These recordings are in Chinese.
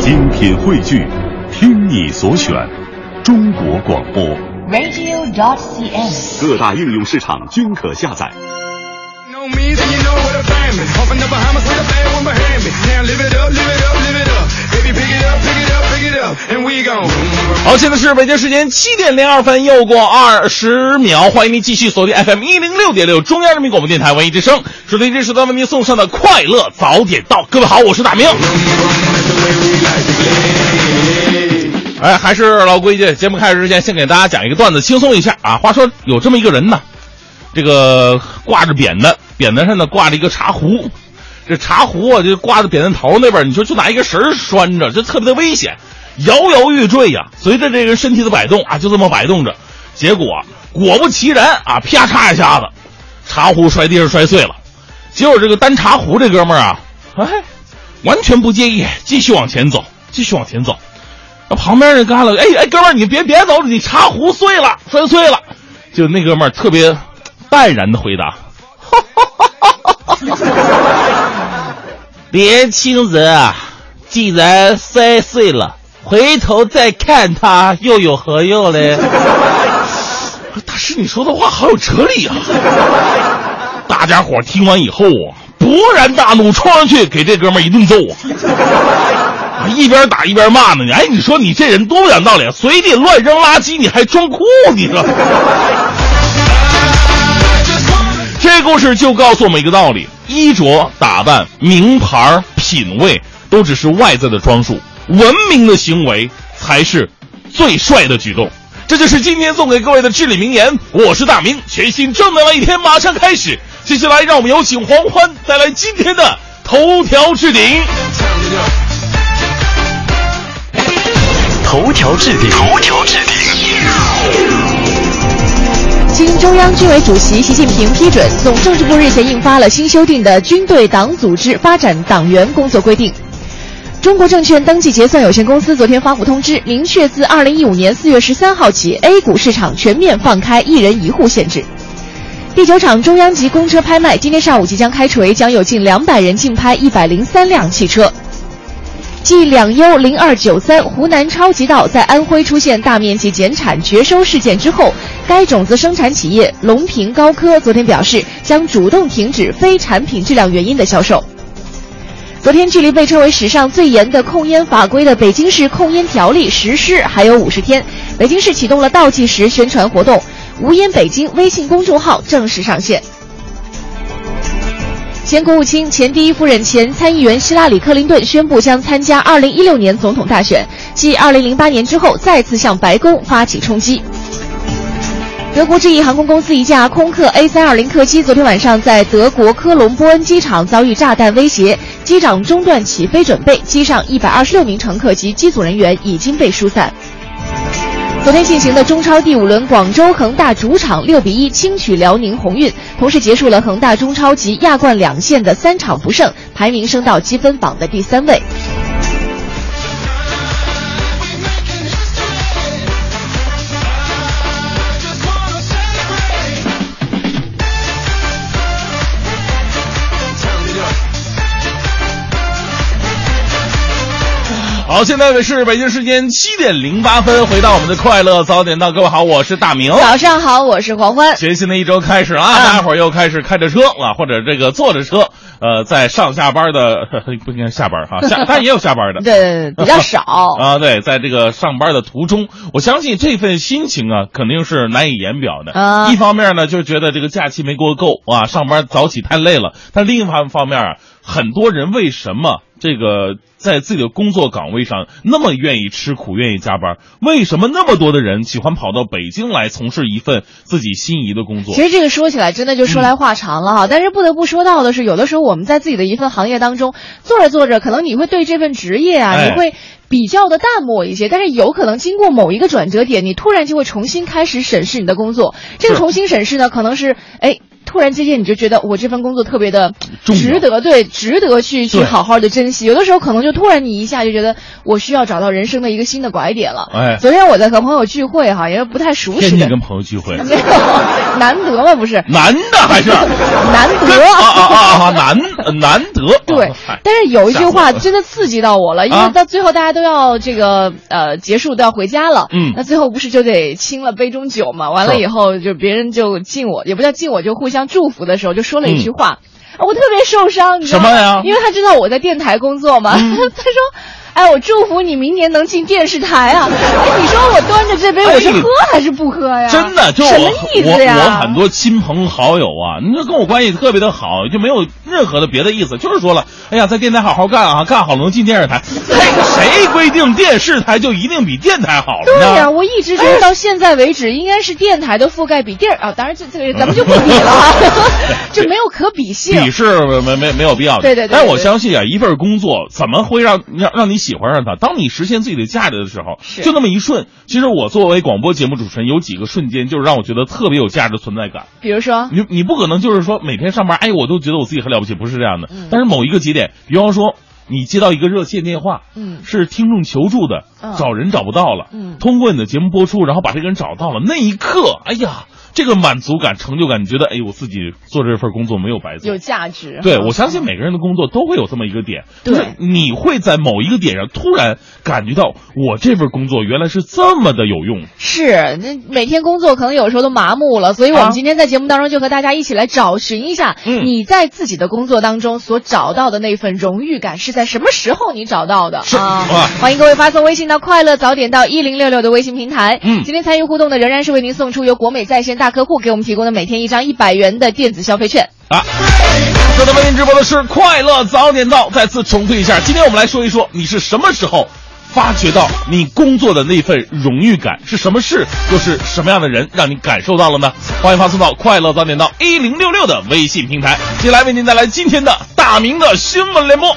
精品汇聚，听你所选，中国广播。radio d o t c s。各大应用市场均可下载。好，现在是北京时间七点零二分，又过二十秒，欢迎您继续锁定 FM 一零六点六中央人民广播电台文艺之声，收听这时段为您送上的快乐早点到。各位好，我是大明。哎，还是老规矩，节目开始之前，先给大家讲一个段子，轻松一下啊。话说有这么一个人呢，这个挂着扁担，扁担上呢挂着一个茶壶，这茶壶啊就挂在扁担头那边，你说就拿一个绳拴着，就特别的危险，摇摇欲坠呀。随着这个身体的摆动啊，就这么摆动着，结果果不其然啊，啪嚓一下子，茶壶摔地上摔碎了。结果这个担茶壶这哥们儿啊，哎，完全不介意，继续往前走，继续往前走。那旁边人干了，哎哎，哥们儿，你别别走，你茶壶碎了，摔碎了。就那哥们儿特别淡然的回答：“ 年轻人啊，既然摔碎了，回头再看它又有何用嘞？”大师，你说的话好有哲理啊！大家伙听完以后啊，勃然大怒，冲上去给这哥们儿一顿揍 啊！一边打一边骂呢。哎，你说你这人多不讲道理，啊随地乱扔垃圾，你还装酷？你说？这故事就告诉我们一个道理：衣着打扮、名牌、品味，都只是外在的装束，文明的行为才是最帅的举动。这就是今天送给各位的至理名言。我是大明，全新正能量一天马上开始。接下来，让我们有请黄欢带来今天的头条置顶。头条置顶，头条置顶。经中央军委主席习近平批准，总政治部日前印发了新修订的《军队党组织发展党员工作规定》。中国证券登记结算有限公司昨天发布通知，明确自二零一五年四月十三号起，A 股市场全面放开一人一户限制。第九场中央级公车拍卖今天上午即将开锤，将有近两百人竞拍一百零三辆汽车。继两优零二九三湖南超级稻在安徽出现大面积减产绝收事件之后，该种子生产企业龙平高科昨天表示，将主动停止非产品质量原因的销售。昨天，距离被称为史上最严的控烟法规的北京市控烟条例实施还有五十天，北京市启动了倒计时宣传活动，无烟北京微信公众号正式上线。前国务卿、前第一夫人、前参议员希拉里·克林顿宣布将参加2016年总统大选，继2008年之后再次向白宫发起冲击。德国智翼航空公司一架空客 A320 客机昨天晚上在德国科隆波恩机场遭遇炸弹威胁，机长中断起飞准备，机上126名乘客及机组人员已经被疏散。昨天进行的中超第五轮，广州恒大主场六比一轻取辽宁宏运，同时结束了恒大中超及亚冠两线的三场不胜，排名升到积分榜的第三位。好，现在是北京时间七点零八分，回到我们的快乐早点到，各位好，我是大明。早上好，我是黄欢。全新的一周开始了啊，大家伙儿又开始开着车啊，或者这个坐着车，呃，在上下班的 不应该下班哈，下但也有下班的，对比较少。啊，对，在这个上班的途中，我相信这份心情啊，肯定是难以言表的。啊一方面呢，就觉得这个假期没过够啊，上班早起太累了；但另一方方面啊，很多人为什么这个在自己的工作岗位上那么愿意吃苦、愿意加班？为什么那么多的人喜欢跑到北京来从事一份自己心仪的工作？其实这个说起来真的就说来话长了哈，但是不得不说到的是，有的时候我们在自己的一份行业当中做着做着，可能你会对这份职业啊，哎你会比较的淡漠一些，但是有可能经过某一个转折点，你突然就会重新开始审视你的工作。这个重新审视呢，可能是哎。突然之间你就觉得我这份工作特别的值得，对，值得去去好好的珍惜。有的时候可能就突然你一下就觉得我需要找到人生的一个新的拐点了。哎。昨天我在和朋友聚会哈，因为不太熟悉的，天天跟朋友聚会，没有难得嘛，不是？难的还是？难得。跟啊啊啊啊难难得。对但是有一句话真的刺激到我了，因啊。为到最后大家都要这个呃结束都要回家了，嗯。那最后不是就得清了杯中酒嘛？完了以后就别人就敬我，也不叫敬我，就互相祝福的时候就说了一句话，啊我特别受伤，你知道吗？什么呀嗯因为他知道我在电台工作嘛，他说。哎，我祝福你明年能进电视台啊！哎，你说我端着这杯，我是哎喝还是不喝呀？真的，就我什么意思呀？我我很多亲朋好友啊，你说跟我关系特别的好，就没有任何的别的意思，就是说了，哎呀，在电台好好干啊，干好了能进电视台。嘿，谁规定电视台就一定比电台好了呢？对呀、我一直觉得到现在为止，应该是电台的覆盖比电啊，当然这这个咱们就不比了啊，就没有可比性。比是没没没有必要的。对对对对但我相信啊，一份工作怎么会让让让你喜欢上他？当你实现自己的价值的时候，就那么一瞬。其实我作为广播节目主持人，有几个瞬间就是让我觉得特别有价值存在感。比如说，你你不可能就是说每天上班，哎，我都觉得我自己很了不起，不是这样的。嗯但是某一个节点，比方说你接到一个热线电话，嗯是听众求助的，嗯找人找不到了，嗯通过你的节目播出，然后把这个人找到了，那一刻，哎呀，这个满足感、成就感，你觉得，哎，我自己做这份工作没有白做，有价值。对，我相信每个人的工作都会有这么一个点，对就是你会在某一个点上突然感觉到，我这份工作原来是这么的有用。是，那每天工作可能有时候都麻木了，所以我啊们今天在节目当中就和大家一起来找寻一下，嗯你在自己的工作当中所找到的那份荣誉感是在什么时候你找到的啊？欢迎各位发送微信到“快乐早点到一零六六”的微信平台。嗯今天参与互动的仍然是为您送出由国美在线大客户给我们提供的每天一张一百元的电子消费券。啊，正在为您直播的是快乐早点到。再次重复一下，今天我们来说一说你是什么时候发觉到你工作的那份荣誉感，是什么事，又是什么样的人让你感受到了呢？欢迎发送到快乐早点到一零六六的微信平台。接下来为您带来今天的大明的新闻联播。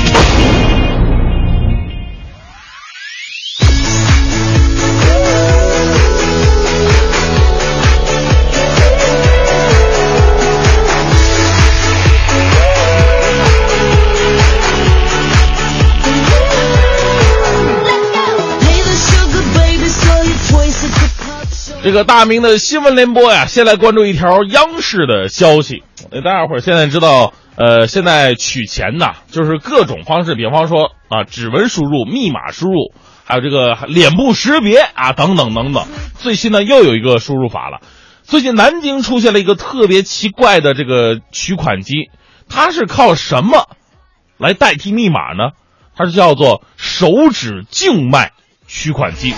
这个大明的新闻联播呀，先来关注一条央视的消息。呃，大家伙现在知道，呃，现在取钱呐，就是各种方式，比方说啊，指纹输入、密码输入，还有这个脸部识别啊，等等等等。最新呢，又有一个输入法了。最近南京出现了一个特别奇怪的这个取款机，它是靠什么来代替密码呢？它是叫做手指静脉取款机。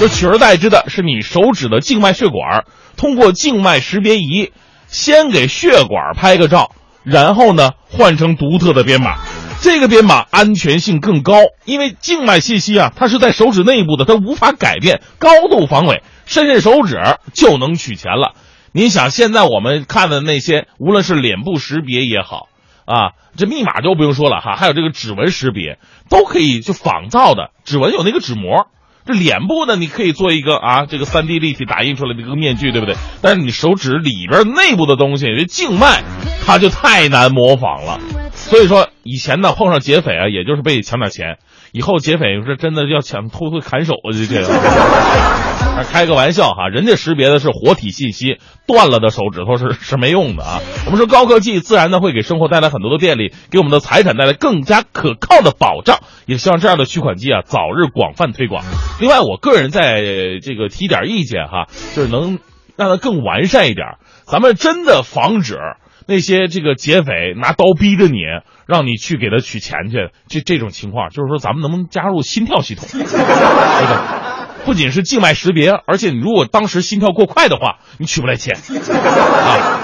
就取而代之的是你手指的静脉血管，通过静脉识别仪，先给血管拍个照，然后呢换成独特的编码。这个编码安全性更高，因为静脉信息啊，它是在手指内部的，它无法改变，高度防伪，伸伸手指就能取钱了。你想，现在我们看的那些，无论是脸部识别也好，啊，这密码就不用说了哈，还有这个指纹识别，都可以就仿造的，指纹有那个指模。这脸部呢，你可以做一个啊，这个三 D 立体打印出来的一个面具，对不对？但是你手指里边内部的东西，这静脉，它就太难模仿了。所以说，以前呢碰上劫匪啊，也就是被抢点钱；以后劫匪是真的要抢偷偷砍手啊，这这个。开个玩笑哈，人家识别的是活体信息，断了的手指头是是没用的啊。我们说高科技自然呢会给生活带来很多的便利，给我们的财产带来更加可靠的保障。也希望这样的取款机啊早日广泛推广。另外，我个人在这个提点意见哈，就是能让它更完善一点。咱们真的防止那些这个劫匪拿刀逼着你，让你去给他取钱去，这这种情况，就是说咱们能不能加入心跳系统？这个。不仅是静脉识别，而且你如果当时心跳过快的话，你取不来钱啊。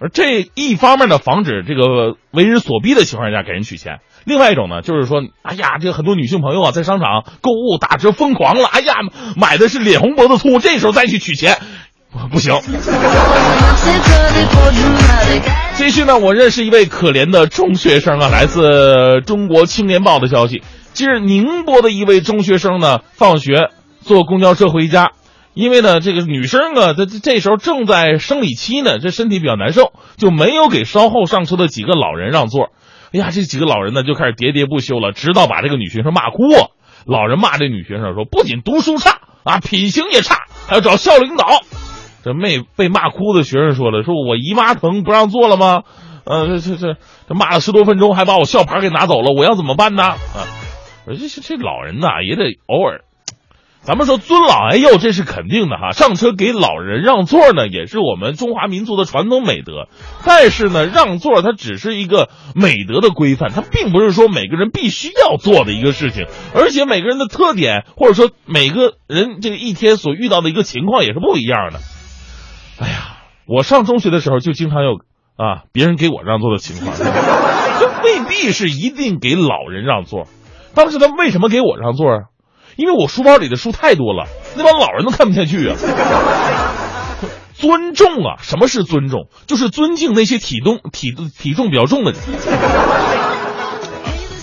而这一方面呢，防止这个为人所逼的情况下给人取钱；另外一种呢，就是说，哎呀，这个很多女性朋友啊，在商场购物打折疯狂了，哎呀，买的是脸红脖子粗，这时候再去取钱，不行。继续呢，我认识一位可怜的中学生啊，来自中国青年报的消息。近日，宁波的一位中学生呢，放学坐公交车回家，因为呢，这个女生啊，她这时候正在生理期呢，这身体比较难受，就没有给稍后上车的几个老人让座。哎呀，这几个老人呢，就开始喋喋不休了，直到把这个女学生骂哭。老人骂这女学生说，不仅读书差啊，品行也差，还要找校领导。这妹被骂哭的学生说了：“说我姨妈疼不让坐了吗？呃，这这这这骂了十多分钟，还把我校牌给拿走了，我要怎么办呢？”啊，这这这老人呐，也得偶尔，咱们说尊老爱幼，这是肯定的哈。上车给老人让座呢，也是我们中华民族的传统美德。但是呢，让座它只是一个美德的规范，它并不是说每个人必须要做的一个事情。而且每个人的特点，或者说每个人这个一天所遇到的一个情况也是不一样的。哎呀，我上中学的时候就经常有啊别人给我让座的情况，这未必是一定给老人让座。当时他为什么给我让座啊？因为我书包里的书太多了，那帮老人都看不下去啊。尊重啊，什么是尊重？就是尊敬那些体重体体重比较重的人。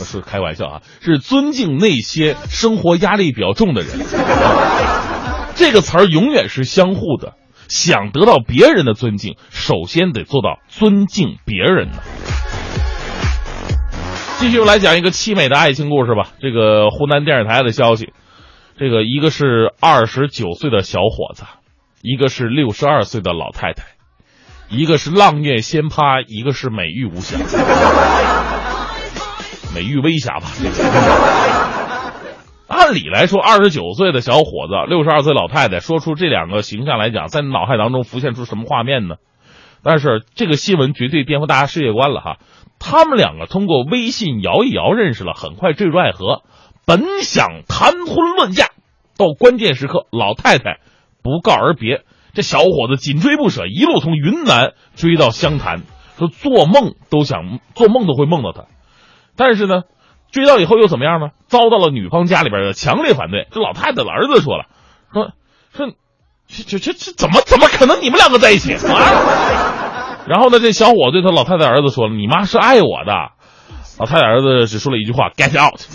是开玩笑啊，是尊敬那些生活压力比较重的人。这个词儿永远是相互的。想得到别人的尊敬，首先得做到尊敬别人呢。继续来讲一个凄美的爱情故事吧。这个湖南电视台的消息，这个一个是二十九岁的小伙子，一个是六十二岁的老太太，一个是浪月仙葩，一个是美玉无瑕，美玉微瑕吧。这个按理来说，二十九岁的小伙子，六十二岁老太太，说出这两个形象来讲，在脑海当中浮现出什么画面呢？但是这个新闻绝对颠覆大家世界观了哈！他们两个通过微信摇一摇认识了，很快坠入爱河，本想谈婚论嫁，到关键时刻，老太太不告而别，这小伙子紧追不舍，一路从云南追到湘潭，说做梦都想做梦都会梦到他，但是呢。追到以后又怎么样呢？遭到了女方家里边的强烈反对。这老太太的儿子说了，说说，这这这怎么怎么可能你们两个在一起啊？然后呢，这小伙对他老太太儿子说了：“你妈是爱我的。”老太太儿子只说了一句话：“Get out。”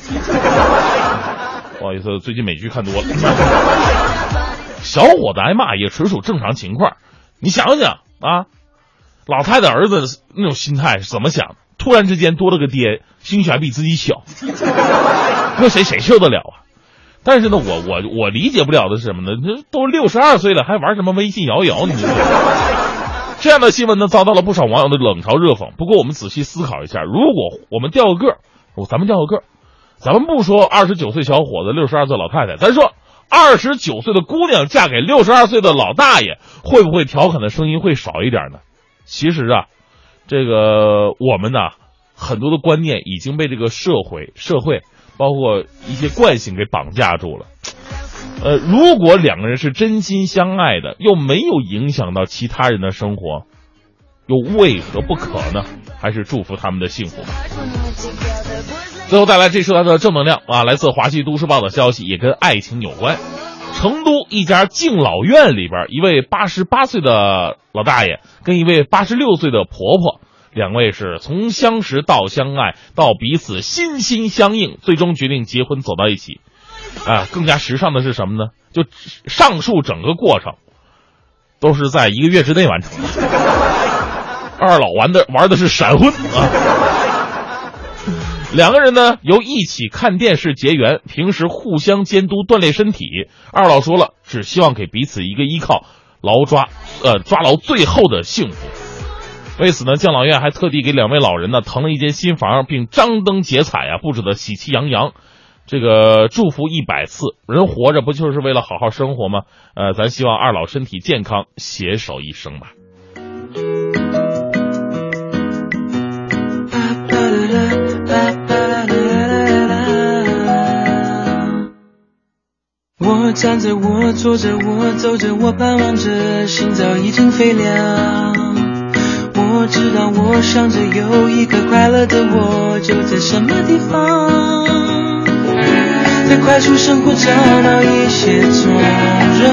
不好意思，最近美剧看多了。小伙子挨骂也纯属正常情况。你想想啊，老太太儿子那种心态是怎么想？突然之间多了个爹，心血还比自己小，搁谁谁受得了啊？但是呢，我我我理解不了的是什么呢？这都六十二岁了，还玩什么微信摇一摇？你知道吗这样的新闻呢，遭到了不少网友的冷嘲热讽。不过我们仔细思考一下，如果我们调个个，咱们调个个，咱们不说二十九岁小伙子、六十二岁老太太，咱说二十九岁的姑娘嫁给六十二岁的老大爷，会不会调侃的声音会少一点呢？其实啊。这个我们呢，很多的观念已经被这个社会、社会包括一些惯性给绑架住了。呃，如果两个人是真心相爱的，又没有影响到其他人的生活，又为何不可呢？还是祝福他们的幸福吧。最后带来这时段的正能量啊，来自华西都市报的消息，也跟爱情有关。成都一家敬老院里边，一位八十八岁的老大爷跟一位八十六岁的婆婆，两位是从相识到相爱，到彼此心心相印，最终决定结婚走到一起。啊，更加时尚的是什么呢？就上述整个过程，都是在一个月之内完成的。二老玩的玩的是闪婚啊。两个人呢，由一起看电视结缘，平时互相监督锻炼身体。二老说了，只希望给彼此一个依靠，牢抓，呃，抓牢最后的幸福。为此呢，敬老院还特地给两位老人呢腾了一间新房，并张灯结彩啊，布置的喜气洋洋。这个祝福一百次，人活着不就是为了好好生活吗？呃，咱希望二老身体健康，携手一生吧。我站着，我坐着，我走着，我盼望着，心早已经飞凉。我知道我想着有一个快乐的我就在什么地方。在快速生活找到一些从容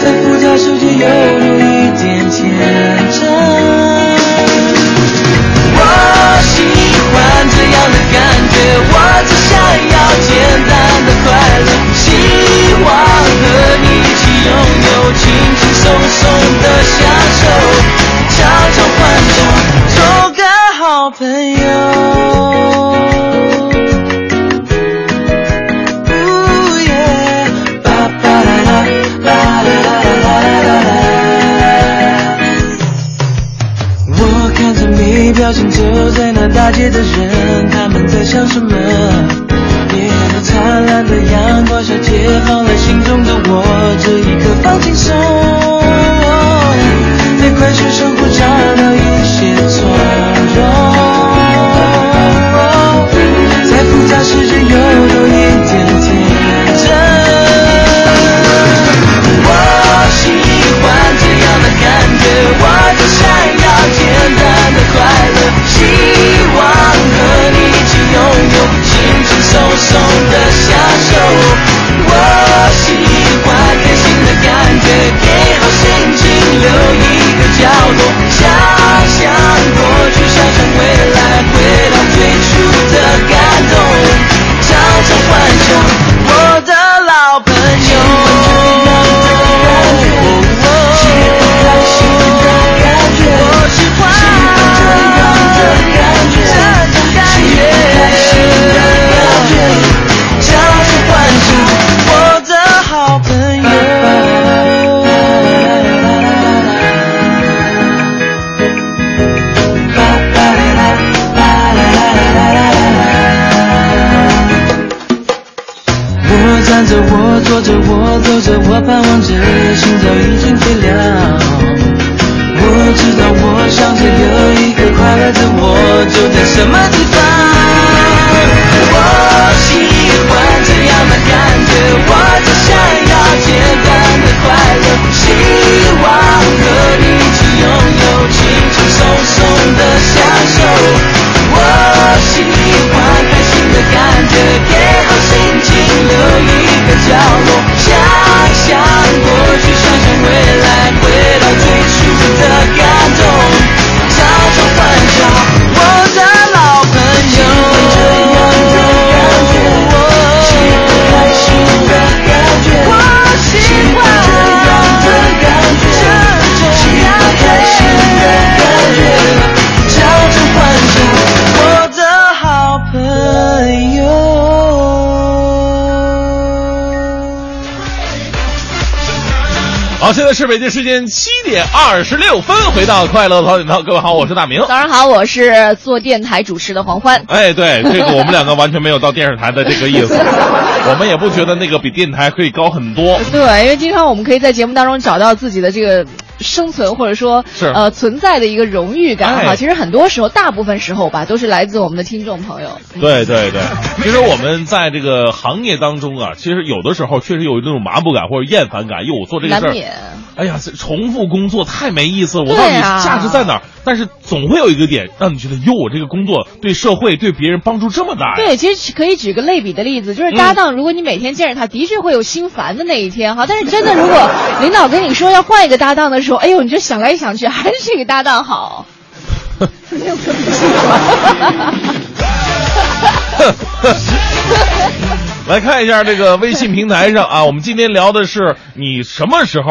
在复杂世界有多一点天真我喜欢这样的感觉我只想要简单的快乐希望和你一起拥有。松松的小手悄悄唤醒做个好朋友我看着你表情就在那大街的人他们在想什么？耶灿烂的阳光下解放了心中的我这一刻放轻松。在快速生活找到一些从容，在复杂世界又多一点天真。我喜欢这样的感觉，我只想要简单的快乐，是北京时间七点二十六分，回到快乐早点到，各位好，我是大明。早上好，我是做电台主持的黄欢。哎，对，这个我们两个完全没有到电视台的这个意思，我们也不觉得那个比电台可以高很多。对，因为经常我们可以在节目当中找到自己的这个生存或者说是呃存在的一个荣誉感哈。哎其实很多时候，大部分时候吧，都是来自我们的听众朋友。对对对，其实我们在这个行业当中啊，其实有的时候确实有那种麻木感或者厌烦感，哟，我做这个事儿。哎呀，这重复工作太没意思了，我到底价值在哪儿？但是总会有一个点让你觉得，哟，我这个工作对社会对别人帮助这么大。对，其实可以举个类比的例子，就是搭档，如果你每天见着他，的确会有心烦的那一天哈。但是真的，如果 领导跟你说要换一个搭档的时候，哎呦，你就想来想去，还是这个搭档好。来看一下这个微信平台上啊，我们今天聊的是你什么时候。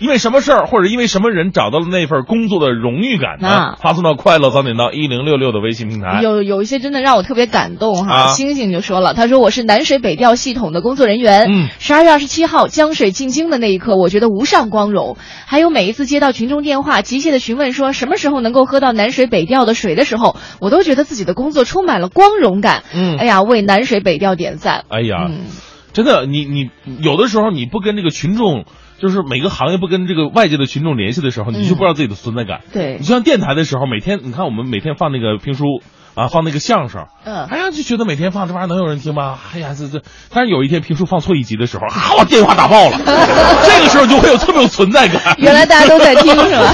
因为什么事儿，或者因为什么人找到了那份工作的荣誉感呢？啊发送到快乐早点到一零六六的微信平台。有有一些真的让我特别感动哈。啊星星就说了，他说我是南水北调系统的工作人员。嗯十二月二十七号江水进京的那一刻，我觉得无上光荣。还有每一次接到群众电话，急切的询问说什么时候能够喝到南水北调的水的时候，我都觉得自己的工作充满了光荣感。嗯哎呀，为南水北调点赞。哎呀，嗯真的，你你有的时候你不跟这个群众，就是每个行业不跟这个外界的群众联系的时候，你就不知道自己的存在感。对你就像电台的时候，每天你看我们每天放那个评书啊，放那个相声，嗯哎呀就觉得每天放这玩意儿能有人听吗？哎呀这这，但是有一天评书放错一集的时候，啊我电话打爆了，这个时候就会有特别有存在感。原来大家都在听是吧？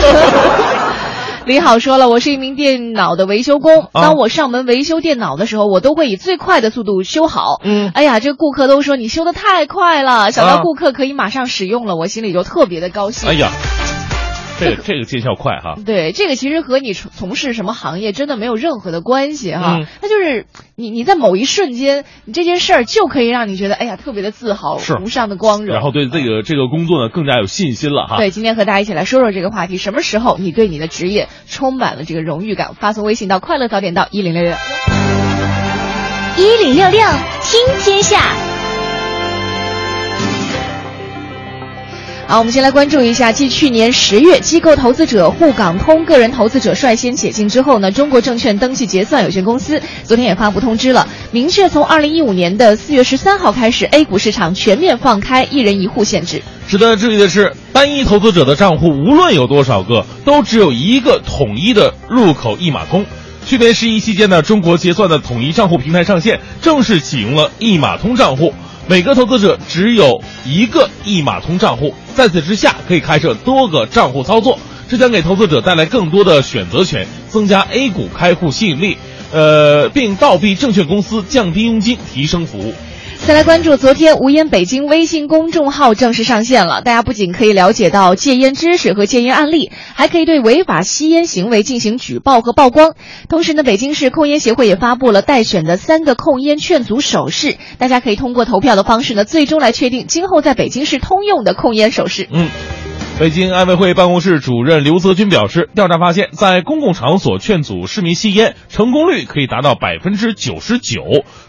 李好说了，我是一名电脑的维修工。啊当我上门维修电脑的时候，我都会以最快的速度修好。嗯哎呀，这个顾客都说你修的太快了，想啊到顾客可以马上使用了，我心里就特别的高兴。哎呀，这个这个见效快哈。对，这个其实和你从从事什么行业真的没有任何的关系哈，嗯那就是你你在某一瞬间，你这件事儿就可以让你觉得哎呀特别的自豪，是无上的光荣。然后对这个这个工作呢更加有信心了哈。对，今天和大家一起来说说这个话题。什么时候你对你的职业充满了这个荣誉感？发送微信到快乐早点到一零六六。一零六六听天下。好，我们先来关注一下，继去年十月机构投资者沪港通个人投资者率先解禁之后呢，中国证券登记结算有限公司昨天也发布通知了，明确从二零一五年的四月十三号开始，A 股市场全面放开一人一户限制。值得注意的是，单一投资者的账户无论有多少个，都只有一个统一的入口一码通。去年十一期间呢，中国结算的统一账户平台上线，正式启用了一码通账户。每个投资者只有一个一码通账户，在此之下可以开设多个账户操作，这将给投资者带来更多的选择权，增加 A 股开户吸引力，呃，并倒逼证券公司降低佣金，提升服务。再来关注，昨天无烟北京微信公众号正式上线了。大家不仅可以了解到戒烟知识和戒烟案例，还可以对违法吸烟行为进行举报和曝光。同时呢，北京市控烟协会也发布了待选的三个控烟劝阻手势，大家可以通过投票的方式呢，最终来确定今后在北京市通用的控烟手势。嗯。北京安委会办公室主任刘泽军表示，调查发现，在公共场所劝阻市民吸烟，成功率可以达到百分之九十九。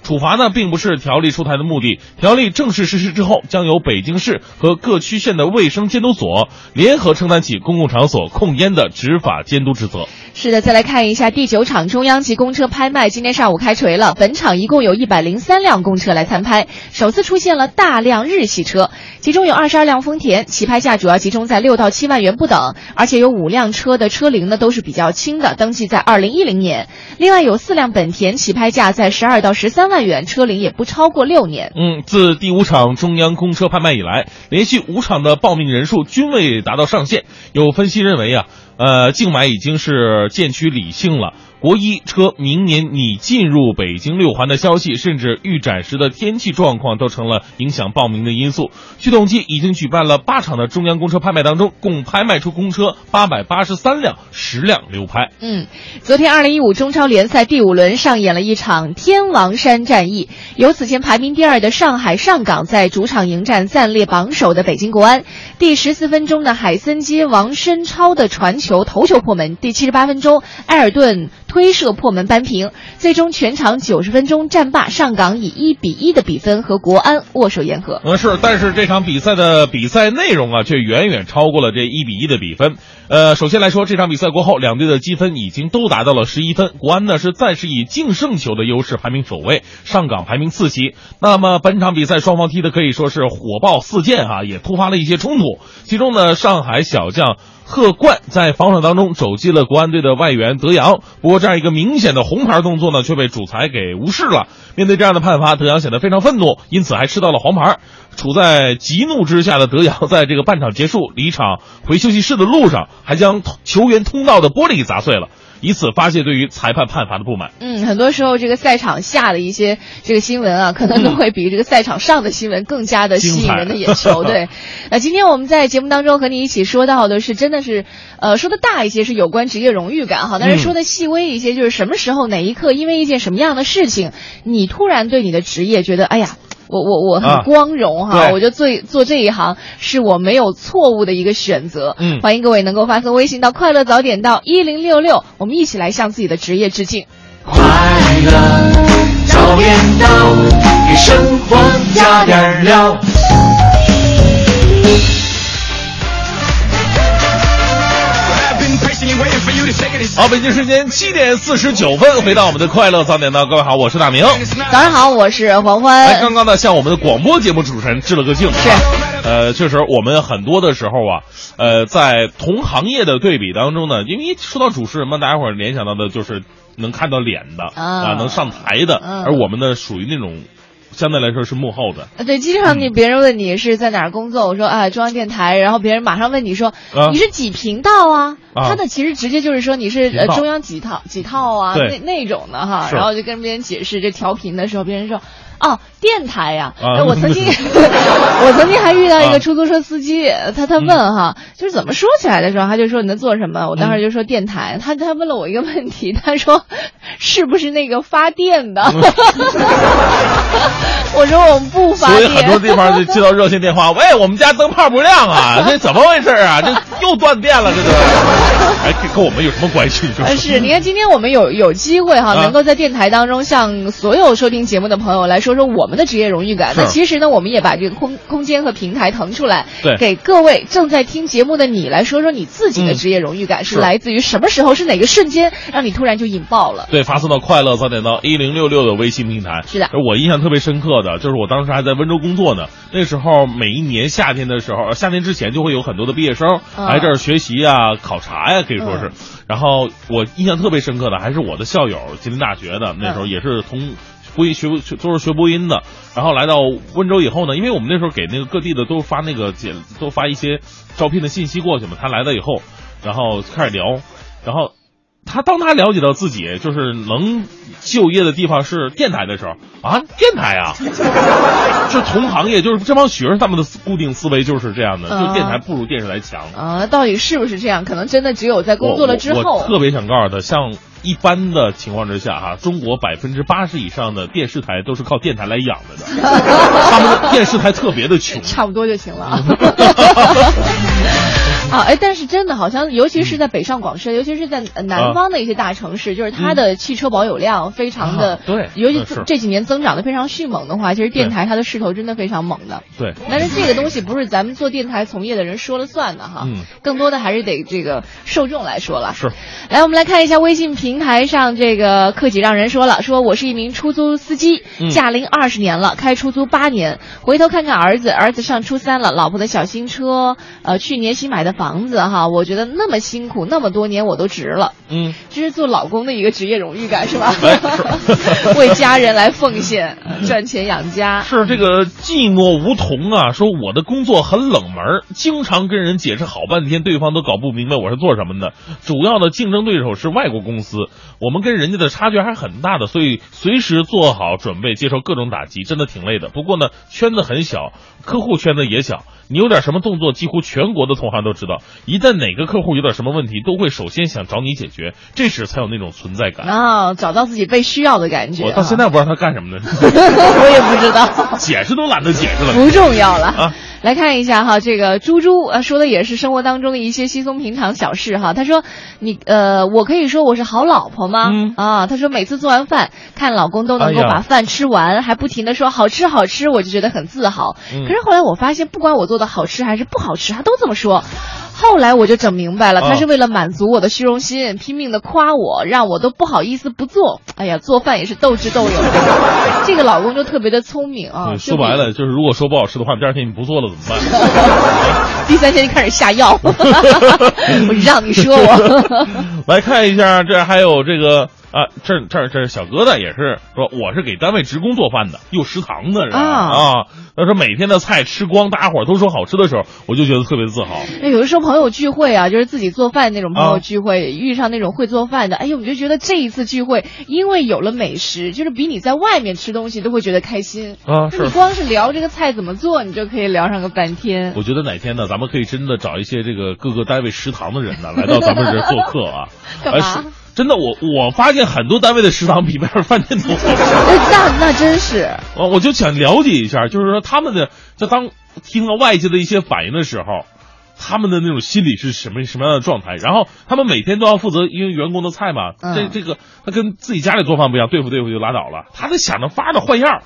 处罚呢，并不是条例出台的目的。条例正式实施之后，将由北京市和各区县的卫生监督所联合承担起公共场所控烟的执法监督职责。是的，再来看一下第九场中央级公车拍卖，今天上午开锤了。本场一共有一百零三辆公车来参拍，首次出现了大量日系车，其中有二十二辆丰田，起拍价主要集中在。六到七万元不等，而且有五辆车的车龄呢都是比较轻的，登记在二零一零年。另外有四辆本田，起拍价在十二到十三万万元，车龄也不超过六年。嗯，自第五场中央公车拍卖以来，连续五场的报名人数均未达到上限。有分析认为啊，呃，竞买已经是渐趋理性了。国一车明年拟进入北京六环的消息，甚至预展时的天气状况都成了影响报名的因素。据统计，已经举办了八场的中央公车拍卖当中，共拍卖出公车八百八十三辆，十辆流拍。嗯，昨天二零一五中超联赛第五轮上演了一场天王山战役，由此前排名第二的上海上港在主场迎战暂列榜首的北京国安。第十四分钟的海森接王申超的传球球头球破门。第七十八分钟，埃尔顿。推射破门扳平，最终全场九十分钟战罢，上港以一比一的比分和国安握手言和。嗯，是，但是这场比赛的比赛内容啊，却远远超过了这一比一的比分。呃，首先来说，这场比赛过后，两队的积分已经都达到了十一分，国安呢是暂时以净胜球的优势排名首位，上港排名次席。那么本场比赛双方踢的可以说是火爆四溅哈，也突发了一些冲突，其中呢，上海小将。特冠在防守当中肘击了国安队的外援德阳，不过这样一个明显的红牌动作呢，却被主裁给无视了。面对这样的判罚，德阳显得非常愤怒，因此还吃到了黄牌。处在极怒之下的德阳，在这个半场结束离场回休息室的路上，还将球员通道的玻璃给砸碎了。以此发泄对于裁判判罚的不满。嗯，很多时候这个赛场下的一些这个新闻啊，可能都会比这个赛场上的新闻更加的吸引人的眼球。对，那今天我们在节目当中和你一起说到的是，真的是，呃，说的大一些是有关职业荣誉感哈，但是说的细微一些，就是什么时候哪一刻，因为一件什么样的事情，你突然对你的职业觉得，哎呀。我我我很光荣哈，我就做做这一行是我没有错误的一个选择。嗯，欢迎各位能够发送微信到快乐早点到一零六六，我们一起来向自己的职业致敬。快乐早点到，给生活加点料。好，北京时间七点四十九分，回到我们的快乐早点到，各位好，我是大明。早上好，我是黄欢。哎，刚刚呢，向我们的广播节目主持人致了个敬。是，呃，确实，我们很多的时候啊，呃，在同行业的对比当中呢，因为说到主持人嘛，大家伙儿联想到的就是能看到脸的啊，能上台的，而我们呢，属于那种。相对来说是幕后的，对，经常你别人问你是在哪儿工作，我说啊中央电台，然后别人马上问你说你是几频道啊？他的其实直接就是说你是呃中央几套几套啊那那种的哈，然后就跟别人解释这调频的时候，别人说。哦，电台呀！我曾经，我曾经还遇到一个出租车司机，他他问哈，就是怎么说起来的时候，他就说你在做什么？我当时就说电台。他他问了我一个问题，他说 是不是那个发电的？我说我们不发电。所以很多地方就接到热线电话，喂，我们家灯泡不亮啊，这怎么回事啊？这又断电了，这都。哎，跟我们有什么关系？是是，你看今天我们有有机会哈，能够在电台当中向所有收听节目的朋友来说。说说我们的职业荣誉感。那其实呢，我们也把这个空空间和平台腾出来，对给各位正在听节目的你来说说你自己的嗯职业荣誉感是是来自于什么时候，是哪个瞬间让你突然就引爆了？对，发送到快乐早点到一零六六的微信平台。是的我印象特别深刻的就是我当时还在温州工作呢，那时候每一年夏天的时候，呃夏天之前就会有很多的毕业生嗯来这儿学习啊、考察呀、可以说是。然后我印象特别深刻的还是我的校友，吉林大学的，那时候也是从。播音学学都是学播音的，然后来到温州以后呢，因为我们那时候给那个各地的都发那个简都发一些招聘的信息过去嘛，他来了以后，然后开始聊，然后他当他了解到自己就是能就业的地方是电台的时候啊，电台啊，是同行业，就是这帮学生他们的固定思维就是这样的，啊就电台不如电视台强。啊，到底是不是这样？可能真的只有在工作了之后我特别想告诉他，像一般的情况之下哈，中国百分之八十以上的电视台都是靠电台来养着的，他们的电视台特别的穷。差不多就行了啊。啊，哎，但是真的好像，尤其是在北上广深，尤其是在呃南方的一些大城市，就是它的汽车保有量非常的，啊对尤其这几年增长的非常迅猛的话，其实电台它的势头真的非常猛的。对，但是这个东西不是咱们做电台从业的人说了算的哈，嗯更多的还是得这个受众来说了。是，来，我们来看一下微信平台上这个克己让人说了，说我是一名出租司机，嗯驾龄二十年了，开出租八年，回头看看儿子，儿子上初三了，老婆的小新车，呃，去年新买的房子哈，我觉得那么辛苦，那么多年我都值了，嗯，这是做老公的一个职业荣誉感是吧哎？为家人来奉献，赚钱养家。是这个寂寞梧桐啊，说我的工作很冷门，经常跟人解释好半天，对方都搞不明白我是做什么的。主要的竞争对手是外国公司，我们跟人家的差距还很大的，所以随时做好准备接受各种打击，真的挺累的。不过呢，圈子很小，客户圈子也小，你有点什么动作，几乎全国的同行都知道。一旦哪个客户有点什么问题，都会首先想找你解决，这时才有那种存在感。啊，找到自己被需要的感觉。我到现在不知道他干什么呢，我也不知道。解释都懒得解释了。不重要了啊。来看一下哈，这个猪猪呃说的也是生活当中的一些稀松平常小事哈。他说：“你呃，我可以说我是好老婆吗？”嗯啊，他说每次做完饭，看老公都能够把饭吃完，还不停的说好吃好吃，我就觉得很自豪。嗯可是后来我发现，不管我做的好吃还是不好吃，他都这么说。后来我就整明白了，啊他是为了满足我的虚荣心，拼命的夸我，让我都不好意思不做。哎呀，做饭也是斗智斗勇的，这个老公就特别的聪明啊。说白了就是，如果说不好吃的话，第二天你不做了怎么办？第三天就开始下药，我让你说我。来看一下，这还有这个啊，这这这小疙瘩也是说，我是给单位职工做饭的，有食堂的人啊啊。他说每天的菜吃光，大家伙儿都说好吃的时候，我就觉得特别自豪。那有的时候朋友聚会啊，就是自己做饭那种朋友啊聚会，遇上那种会做饭的，哎呦，我就觉得这一次聚会，因为有了美食，就是比你在外面吃东西都会觉得开心。啊，是你。光是聊这个菜怎么做，你就可以聊上个半天。我觉得哪天呢，咱们可以真的找一些这个各个单位食堂的人呢，来到咱们这儿做客啊。干嘛真的，我我发现很多单位的食堂比外边饭店都好吃。哎那那真是，我我就想了解一下，就是说他们的，就当听到外界的一些反应的时候，他们的那种心理是什么什么样的状态？然后他们每天都要负责因为员工的菜嘛，嗯这这个他跟自己家里做饭不一样，对付对付就拉倒了，他得想着法儿的换样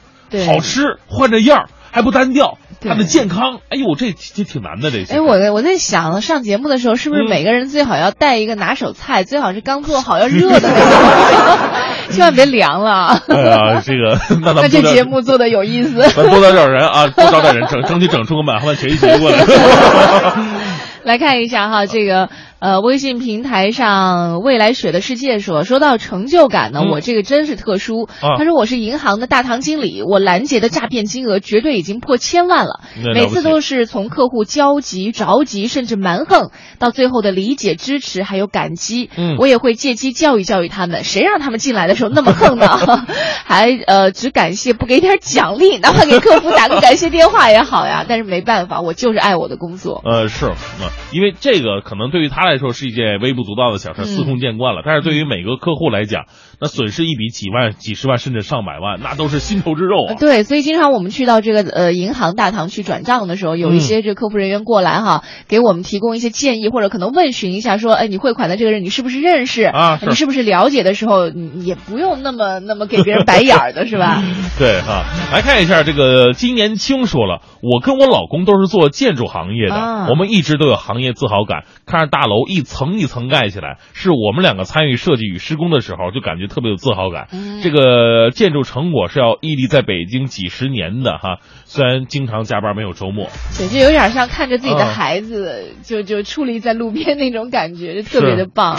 好吃换着样儿还不单调，对他的健康，哎呦，这这挺难的这些。哎，我我在想上节目的时候，是不是嗯每个人最好要带一个拿手菜，最好是刚做好要热的那 种，千万别凉了。哎呀，这个 那这节目做的有意思。咱多找点人啊，多找点人，整争取整出个满汉全席过来。来看一下哈，这个呃，微信平台上未来雪的世界说，说到成就感呢，嗯我这个真是特殊。啊他说我是银行的大堂经理，我拦截的诈骗金额绝对已经破千万了，了每次都是从客户焦急、着急，甚至蛮横，到最后的理解、支持还有感激。嗯我也会借机教育教育他们，谁让他们进来的时候那么横呢？还呃只感谢不给点奖励，哪怕给客服打个感谢电话也好呀。但是没办法，我就是爱我的工作。呃，是，嗯，因为这个可能对于他来来说是一件微不足道的小事，嗯司空见惯了。但是对于每个客户来讲，那损失一笔几万、几十万甚至上百万，那都是心头之肉啊。对，所以经常我们去到这个呃银行大堂去转账的时候，有一些这个客服人员过来哈，给我们提供一些建议，或者可能问询一下说，哎，你汇款的这个人你是不是认识啊你是不是了解的时候，你也不用那么那么给别人白眼儿的是吧？对哈、来看一下这个金年青说了，我跟我老公都是做建筑行业的，啊我们一直都有行业自豪感。看着大楼一层一层盖起来，是我们两个参与设计与施工的时候，就感觉特别有自豪感。嗯这个建筑成果是要屹立在北京几十年的哈，虽然经常加班没有周末。对，就有点像看着自己的嗯孩子、就就矗立在路边那种感觉，就特别的棒。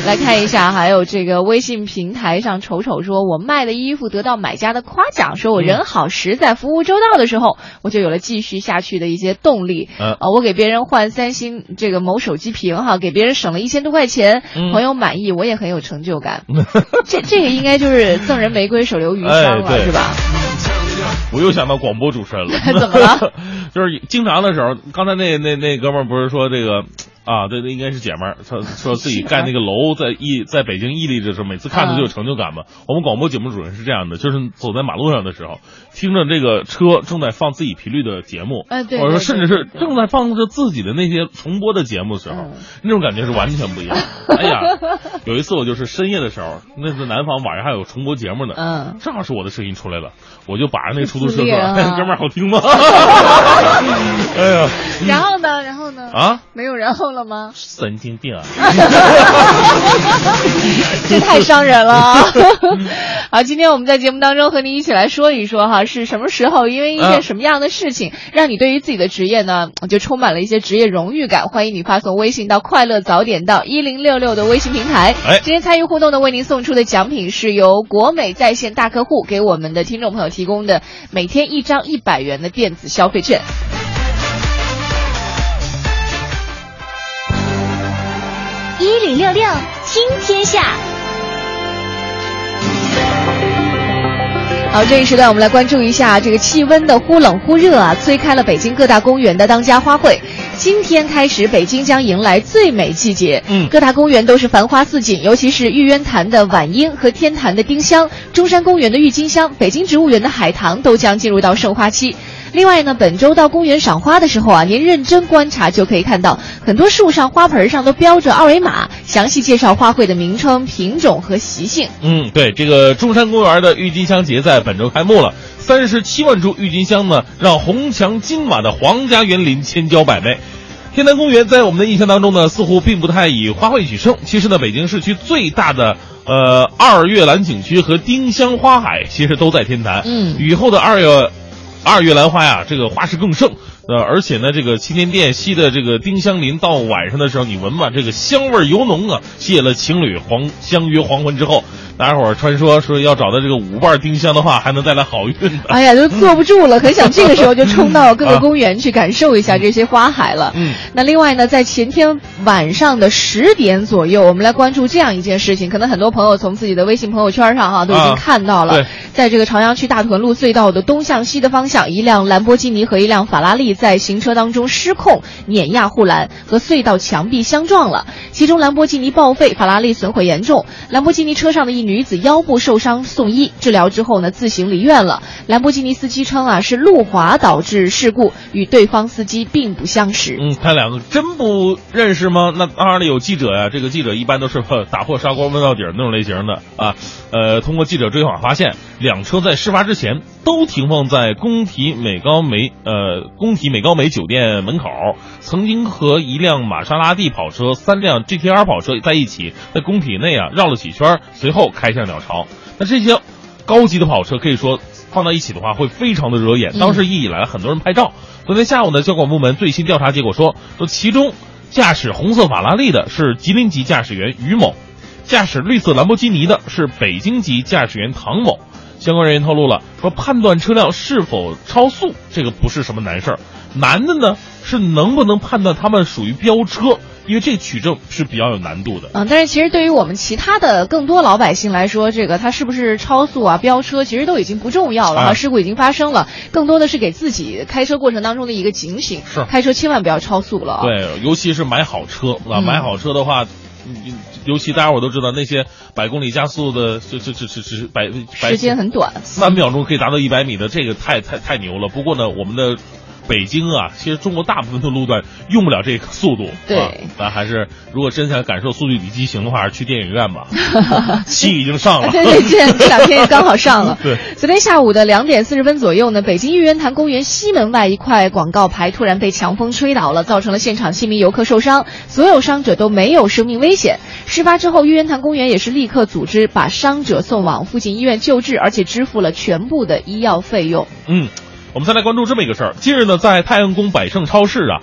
来看一下，还有这个微信平台上，丑丑说，我卖的衣服得到买家的夸奖，说我人好实在，服务周到的时候，我就有了继续下去的一些动力。嗯啊，我给别人换三星这个某手机屏哈，给别人省了一千多块钱，嗯朋友满意，我也很有成就感。这这个应该就是赠人玫瑰，手留余香了，哎是吧？我又想到广播主持人了，怎么了？就是经常的时候，刚才那那那哥们儿不是说这个啊，对，对，应该是姐们儿，她说自己盖那个楼在屹在北京屹立的时候，每次看着就有成就感嘛。我们广播节目主任是这样的，就是走在马路上的时候，听着这个车正在放自己频率的节目，哎对或者说甚至是正在放着自己的那些重播的节目的时候，嗯那种感觉是完全不一样。哎呀，有一次我就是深夜的时候，那次南方晚上还有重播节目呢，嗯正好是我的声音出来了，我就把着那出租车说：“撕裂啊哥们儿好听吗？” 哎呀，然后呢？然后呢？啊，没有然后了吗？神经病啊！这 太伤人了啊！好，今天我们在节目当中和您一起来说一说哈，是什么时候因为一件啊什么样的事情，让你对于自己的职业呢就充满了一些职业荣誉感？欢迎你发送微信到“快乐早点到一零六六”的微信平台。哎今天参与互动的为您送出的奖品是由国美在线大客户给我们的听众朋友提供的每天一张一百元的电子消费券。一零六六听天下，好，这一时段我们来关注一下这个气温的忽冷忽热啊，催开了北京各大公园的当家花卉。今天开始，北京将迎来最美季节。嗯各大公园都是繁花似锦，尤其是玉渊潭的晚樱和天坛的丁香，中山公园的郁金香，北京植物园的海棠都将进入到盛花期。另外呢，本周到公园赏花的时候啊，您认真观察就可以看到，很多树上花盆上都标着二维码，详细介绍花卉的名称、品种和习性。嗯，对，这个中山公园的郁金香节在本周开幕了，三十七万株郁金香呢，让红墙金瓦的皇家园林千娇百媚。天坛公园在我们的印象当中呢，似乎并不太以花卉取胜。其实呢，北京市区最大的呃二月兰景区和丁香花海其实都在天坛。嗯雨后的二月二月兰花呀，这个花势更盛。呃，而且呢，这个七天店西的这个丁香林，到晚上的时候，你闻吧，这个香味儿尤浓啊。谢了情侣黄相约黄昏之后，大家伙儿传说说要找到这个五瓣丁香的话，还能带来好运。哎呀，都坐不住了，很想这个时候就冲到各 啊个公园去感受一下这些花海了。嗯，那另外呢，在前天晚上的十点左右，我们来关注这样一件事情，可能很多朋友从自己的微信朋友圈上哈都已经啊看到了，对在这个朝阳区大屯路隧道的东向西的方向，一辆兰博基尼和一辆法拉利在行车当中失控碾压护栏，和隧道墙壁相撞了。其中兰博基尼报废，法拉利损毁严重。兰博基尼车上的一女子腰部受伤送医，治疗之后呢自行离院了。兰博基尼司机称啊是路滑导致事故，与对方司机并不相识。嗯，他两个真不认识吗？那当然了，有记者呀，这个记者一般都是打破砂锅问到底那种类型的啊。呃，通过记者追访发现，两车在事发之前都停放在工体美高梅呃工体美高梅酒店门口，曾经和一辆玛莎拉蒂跑车、三辆 GTR 跑车在一起，在工体内啊绕了几圈，随后开向鸟巢。那这些高级的跑车可以说放到一起的话会非常的惹眼。当时一以来很多人拍照。昨天下午呢，交管部门最新调查结果说，说其中驾驶红色法拉利的是吉林籍驾驶员于某，驾驶绿色兰博基尼的是北京籍驾驶员唐某。相关人员透露了，说判断车辆是否超速，这个不是什么难事儿，难的呢是能不能判断他们属于飙车，因为这个取证是比较有难度的。嗯，但是其实对于我们其他的更多老百姓来说，这个他是不是超速啊、飙车，其实都已经不重要了啊哈。事故已经发生了，更多的是给自己开车过程当中的一个警醒，是开车千万不要超速了。，对，尤其是买好车啊，嗯买好车的话。嗯尤其大家伙都知道，那些百公里加速的，就就就就百时间很短。三秒钟可以达到一百米的，这个太太太牛了。不过呢，我们的北京啊，其实中国大部分的路段用不了这个速度。对啊，咱还是如果真想感受《速度与激情》的话，还是去电影院吧。戏已经上了。对 对，这这两天也刚好上了。对，昨天下午的两点四十分左右呢，北京玉渊潭公园西门外一块广告牌突然被强风吹倒了，造成了现场七名游客受伤，所有伤者都没有生命危险。事发之后，玉渊潭公园也是立刻组织把伤者送往附近医院救治，而且支付了全部的医药费用。嗯，我们再来关注这么一个事儿。近日呢，在太阳宫百盛超市啊，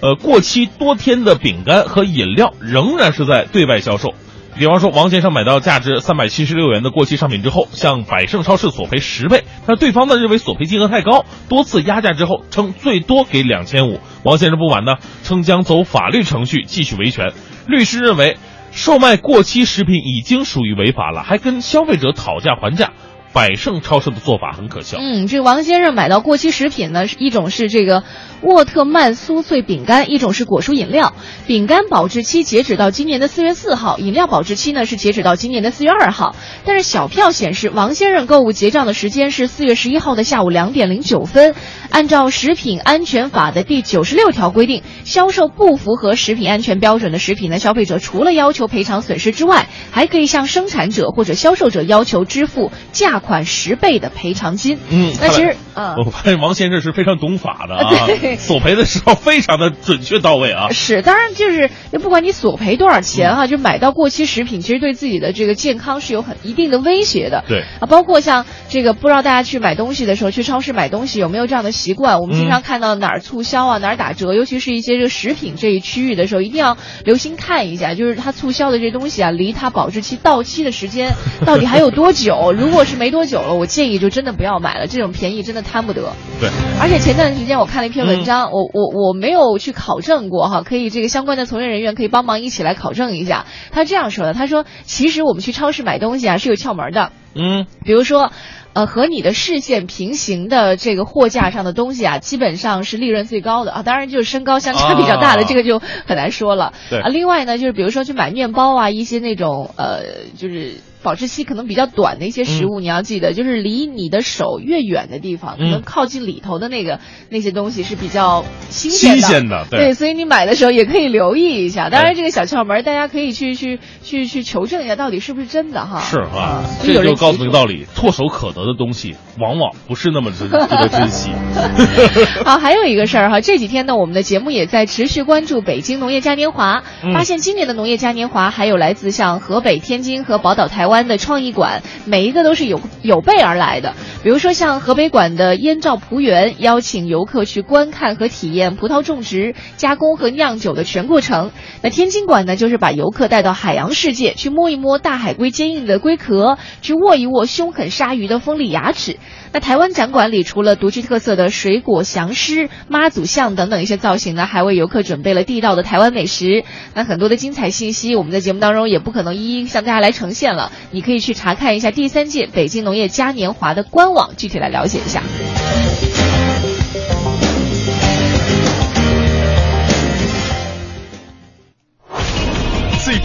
呃，过期多天的饼干和饮料仍然是在对外销售。比方说，王先生买到价值三百七十六元的过期商品之后，向百盛超市索赔十倍，但对方呢认为索赔金额太高，多次压价之后称最多给两千五。王先生不满呢，称将走法律程序继续维权。律师认为，售卖过期食品已经属于违法了，还跟消费者讨价还价。百盛超市的做法很可笑。嗯，这王先生买到过期食品呢，是一种是这个沃特曼酥脆饼干，一种是果蔬饮料。饼干保质期截止到今年的四月四号，饮料保质期呢是截止到今年的四月二号。但是小票显示，王先生购物结账的时间是四月十一号的下午两点零九分。按照食品安全法的第九十六条规定，销售不符合食品安全标准的食品呢，消费者除了要求赔偿损失之外，还可以向生产者或者销售者要求支付价款十倍的赔偿金。嗯，那其实啊 我发现王先生是非常懂法的啊 对，索赔的时候非常的准确到位啊。是，当然就是不管你索赔多少钱哈、就买到过期食品，其实对自己的这个健康是有很一定的威胁的。对啊，包括像这个，不知道大家去买东西的时候，去超市买东西有没有这样的习惯？我们经常看到哪儿促销啊，哪儿打折，尤其是一些这个食品这一区域的时候，一定要留心看一下，就是它促销的这东西啊，离它保质期到期的时间到底还有多久？如果是没多久了，我建议就真的不要买了，这种便宜真的贪不得。对，而且前段时间我看了一篇文章，我我我没有去考证过哈，可以这个相关的从业人员可以帮忙一起来考证一下。他这样说的，他说其实我们去超市买东西啊是有窍门的，嗯，比如说。呃，和你的视线平行的这个货架上的东西啊，基本上是利润最高的啊。当然，就是身高相差比较大的，啊这个就很难说了。对啊，另外呢，就是比如说去买面包啊，一些那种呃，就是保质期可能比较短的一些食物，你要记得，就是离你的手越远的地方，可能嗯靠近里头的那个那些东西是比较新鲜的。新鲜的，对，所以你买的时候也可以留意一下。当哎然，这个小窍门，大家可以去去去去求证一下，到底是不是真的哈。是啊，这就告诉提出你个道理：唾手可得的东西，往往不是那么值值得珍惜。好，还有一个事儿哈，这几天呢，我们的节目也在持续关注北京农业嘉年华，嗯发现今年的农业嘉年华还有来自像河北、天津和宝岛台湾的创意馆，每一个都是有有备而来的。比如说像河北馆的燕赵葡园，邀请游客去观看和体验葡萄种植、加工和酿酒的全过程。那天津馆呢，就是把游客带到海洋世界，去摸一摸大海龟坚硬的龟壳，去握一握凶狠鲨鱼的锋利牙齿。那台湾展馆里，除了独具特色的水果祥狮、妈祖像等等一些造型呢，还为游客准备了地道的台湾美食。那很多的精彩信息，我们在节目当中也不可能一一向大家来呈现了，你可以去查看一下第三届北京农业嘉年华的官网，具体来了解一下。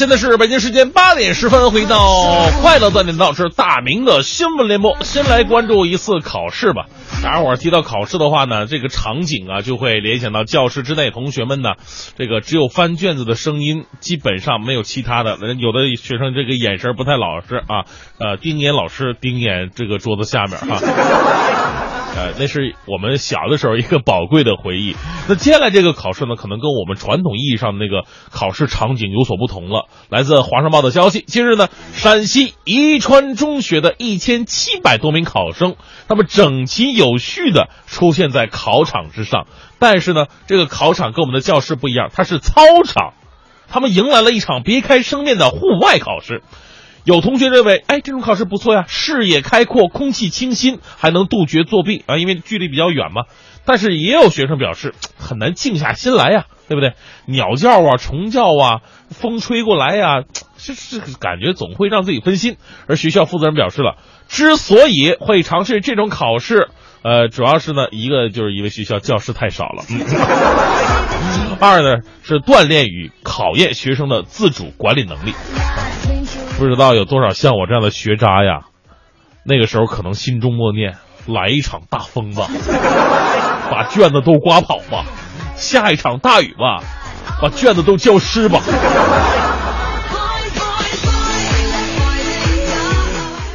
现在是北京时间八点十分，回到快乐锻炼道是大明的新闻联播。先来关注一次考试吧。大家伙儿提到考试的话呢，这个场景啊，就会联想到教室之内，同学们呢，这个只有翻卷子的声音，基本上没有其他的。有的学生这个眼神不太老实啊，呃，盯眼老师，盯眼这个桌子下面哈、呃，那是我们小的时候一个宝贵的回忆。那接下来这个考试呢，可能跟我们传统意义上的那个考试场景有所不同了。来自《华商报》的消息，近日呢，陕西宜川中学的一千七百多名考生，他们整齐有序的出现在考场之上。但是呢，这个考场跟我们的教室不一样，它是操场，他们迎来了一场别开生面的户外考试。有同学认为，哎，这种考试不错呀，视野开阔，空气清新，还能杜绝作弊啊，因为距离比较远嘛。但是也有学生表示，很难静下心来呀，对不对？鸟叫啊，虫叫啊，风吹过来呀，就 是感觉总会让自己分心。而学校负责人表示了，之所以会尝试这种考试，呃，主要是呢，一个就是因为学校教室太少了，二呢是锻炼与考验学生的自主管理能力。不知道有多少像我这样的学渣呀，那个时候可能心中默念：来一场大风吧，把卷子都刮跑吧；下一场大雨吧，把卷子都浇湿吧。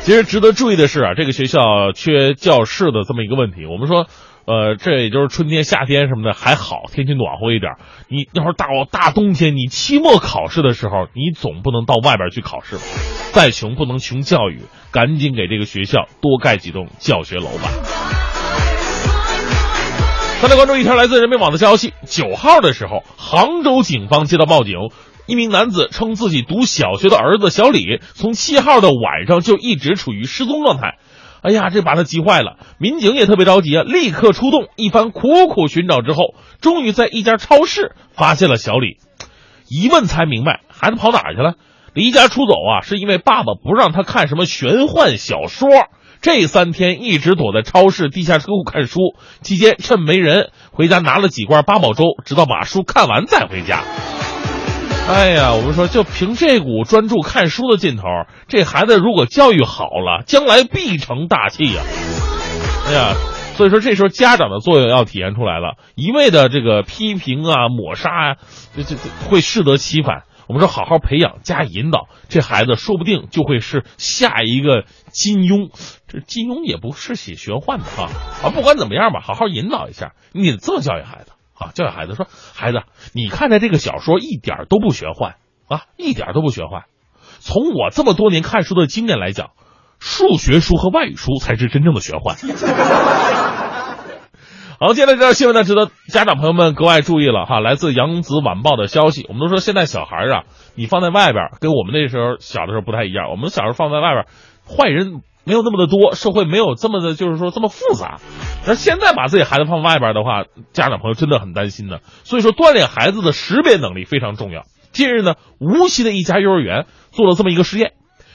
其实值得注意的是啊，这个学校缺教室的这么一个问题。我们说，呃，这也就是春天、夏天什么的还好，天气暖和一点儿。你要是大大冬天，你期末考试的时候，你总不能到外边去考试吧？再穷不能穷教育，赶紧给这个学校多盖几栋教学楼吧。再来关注一条来自人民网的消息：九号的时候，杭州警方接到报警，一名男子称自己读小学的儿子小李，从七号的晚上就一直处于失踪状态。哎呀，这把他急坏了，民警也特别着急啊，立刻出动，一番苦苦寻找之后，终于在一家超市发现了小李。一问才明白，孩子跑哪儿去了？离家出走啊，是因为爸爸不让他看什么玄幻小说。这三天一直躲在超市地下车库看书，期间趁没人回家拿了几罐八宝粥，直到把书看完再回家。哎呀，我们说就凭这股专注看书的劲头，这孩子如果教育好了，将来必成大器呀！哎呀，所以说这时候家长的作用要体现出来了，一味的这个批评啊、抹杀啊，这这这会适得其反。我们说好好培养加引导，这孩子说不定就会是下一个金庸。这金庸也不是写玄幻的啊啊！不管怎么样吧，好好引导一下，你得这么教育孩子啊！教育孩子说：“孩子，你看的这个小说一点都不玄幻啊，一点都不玄幻。从我这么多年看书的经验来讲，数学书和外语书才是真正的玄幻。”好，接下来这条新闻呢，值得家长朋友们格外注意了哈。来自《扬子晚报》的消息，我们都说现在小孩啊，你放在外边，跟我们那时候小的时候不太一样。我们小时候放在外边，坏人没有那么的多，社会没有这么的，就是说这么复杂。而现在把自己孩子放外边的话，家长朋友真的很担心的。所以说，锻炼孩子的识别能力非常重要。近日呢，无锡的一家幼儿园做了这么一个实验，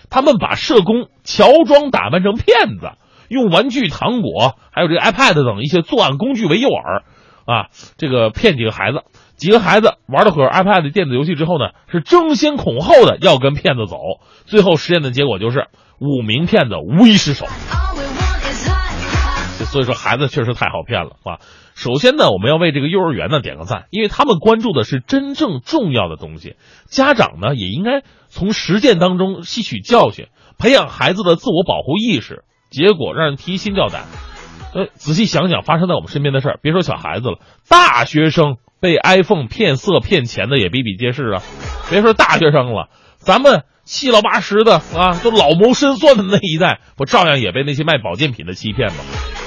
他们把社工乔装打扮成骗子。用玩具、糖果，还有这个 iPad 等一些作案工具为诱饵，啊，这个骗几个孩子，几个孩子玩了会儿 iPad 电子游戏之后呢，是争先恐后的要跟骗子走，最后实验的结果就是五名骗子无一失手。所以说孩子确实太好骗了啊！首先呢，我们要为这个幼儿园呢点个赞，因为他们关注的是真正重要的东西。家长呢也应该从实践当中吸取教训，培养孩子的自我保护意识。结果让人提心吊胆。呃，仔细想想，发生在我们身边的事儿，别说小孩子了，大学生被 iPhone 骗色骗钱的也比比皆是啊。别说大学生了，咱们七老八十的啊，都老谋深算的那一代，不照样也被那些卖保健品的欺骗吗？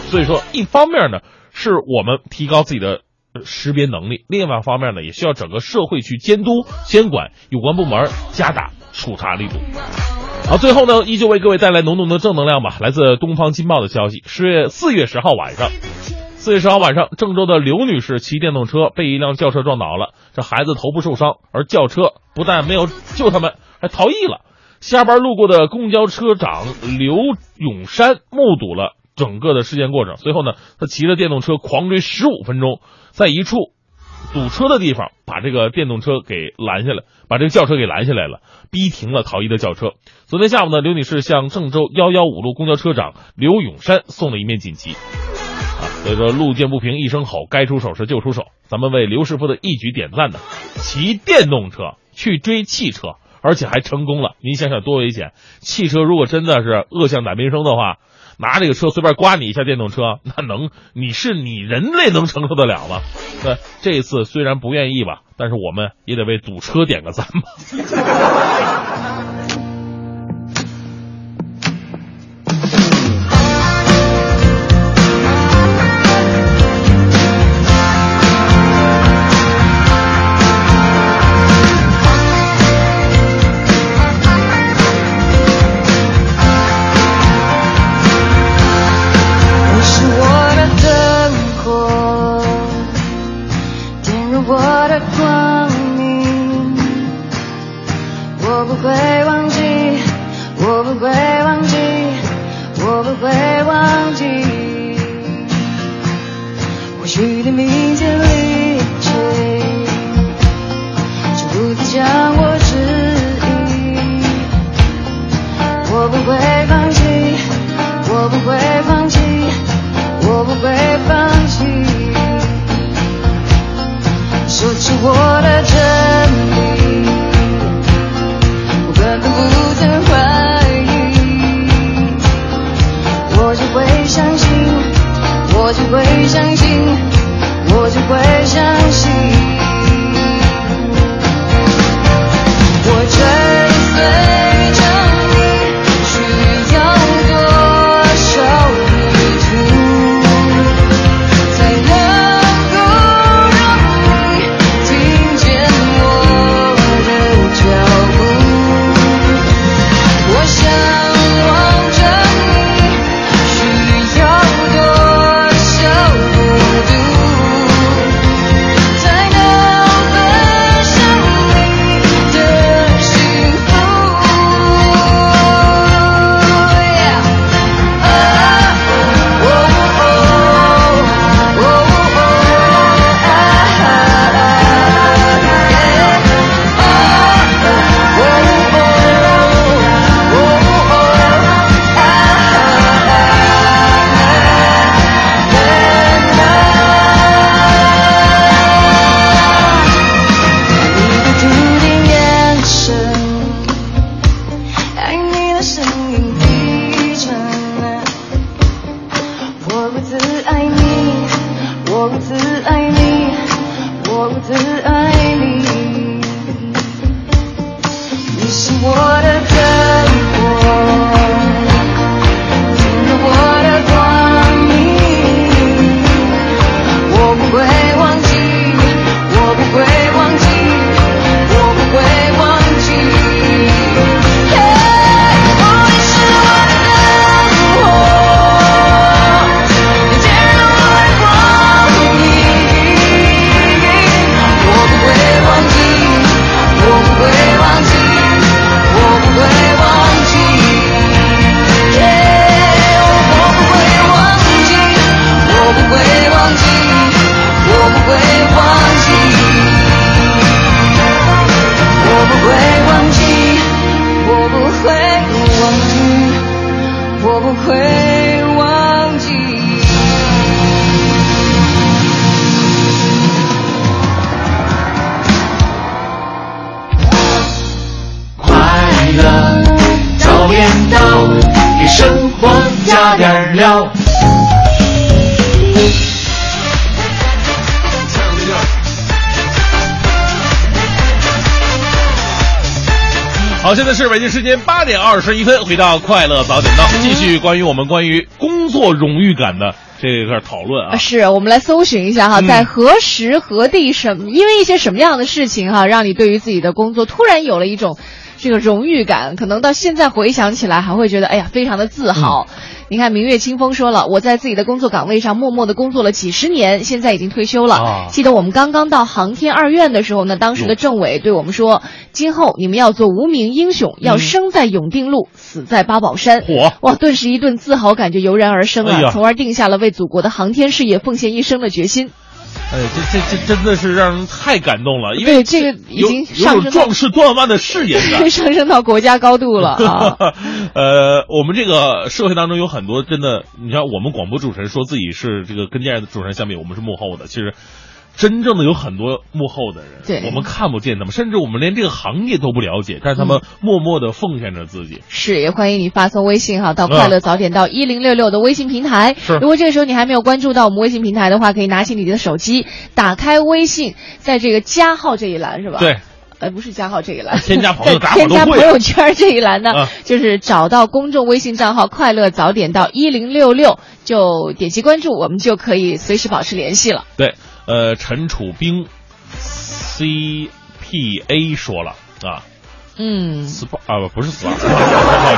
所以说，一方面呢，是我们提高自己的识别能力；另外一方面呢，也需要整个社会去监督监管有关部门加大处罚力度。好，最后呢，依旧为各位带来浓浓的正能量吧。来自《东方金报》的消息，十月四月十号晚上，四月十号晚上，郑州的刘女士骑电动车被一辆轿车撞倒了，这孩子头部受伤，而轿车不但没有救他们，还逃逸了。下班路过的公交车长刘永山目睹了整个的事件过程，随后呢，他骑着电动车狂追十五分钟，在一处。堵车的地方，把这个电动车给拦下来，把这个轿车给拦下来了，逼停了逃逸的轿车。昨天下午呢，刘女士向郑州幺幺五路公交车长刘永山送了一面锦旗。啊，所以说路见不平一声吼，该出手时就出手。咱们为刘师傅的一举点赞呢。骑电动车去追汽车，而且还成功了。您想想多危险！汽车如果真的是恶向胆边生的话，拿这个车随便刮你一下，电动车那能你是你人类能承受得了吗？对，这一次虽然不愿意吧，但是我们也得为堵车点个赞吧。好，现在是北京时间八点二十一分，回到快乐早点到，继续关于我们关于工作荣誉感的这一个讨论啊。是我们来搜寻一下哈，嗯在何时何地什么，因为一些什么样的事情哈，让你对于自己的工作突然有了一种这个荣誉感，可能到现在回想起来还会觉得哎呀非常的自豪。嗯你看，明月清风说了，我在自己的工作岗位上默默的工作了几十年，现在已经退休了。啊记得我们刚刚到航天二院的时候呢，当时的政委对我们说，今后你们要做无名英雄，要生在永定路，死在八宝山。哇，顿时一顿自豪感就油然而生啊，哎从而定下了为祖国的航天事业奉献一生的决心。哎，这这这真的是让人太感动了，因为这个已经有壮士断腕的誓言感。上升到国家高度了啊！呃，我们这个社会当中有很多真的，你像我们广播主持人说自己是这个跟电视主持人相比，我们是幕后的，其实。真正的有很多幕后的人，对我们看不见他们，甚至我们连这个行业都不了解，但是他们默默的奉献着自己。是，也欢迎你发送微信哈到快乐早点到一零六六的微信平台。是如果这个时候你还没有关注到我们微信平台的话，可以拿起你的手机，打开微信，在这个加号这一栏是吧？。对，呃，不是加号这一栏，添加朋友 添加朋友圈这一栏呢，啊就是找到公众微信账号“快乐早点到一零六六”，就点击关注，我们就可以随时保持联系了。对，呃，陈楚冰，CPA 说了啊。嗯。SPA 啊不不是 SPA，不好意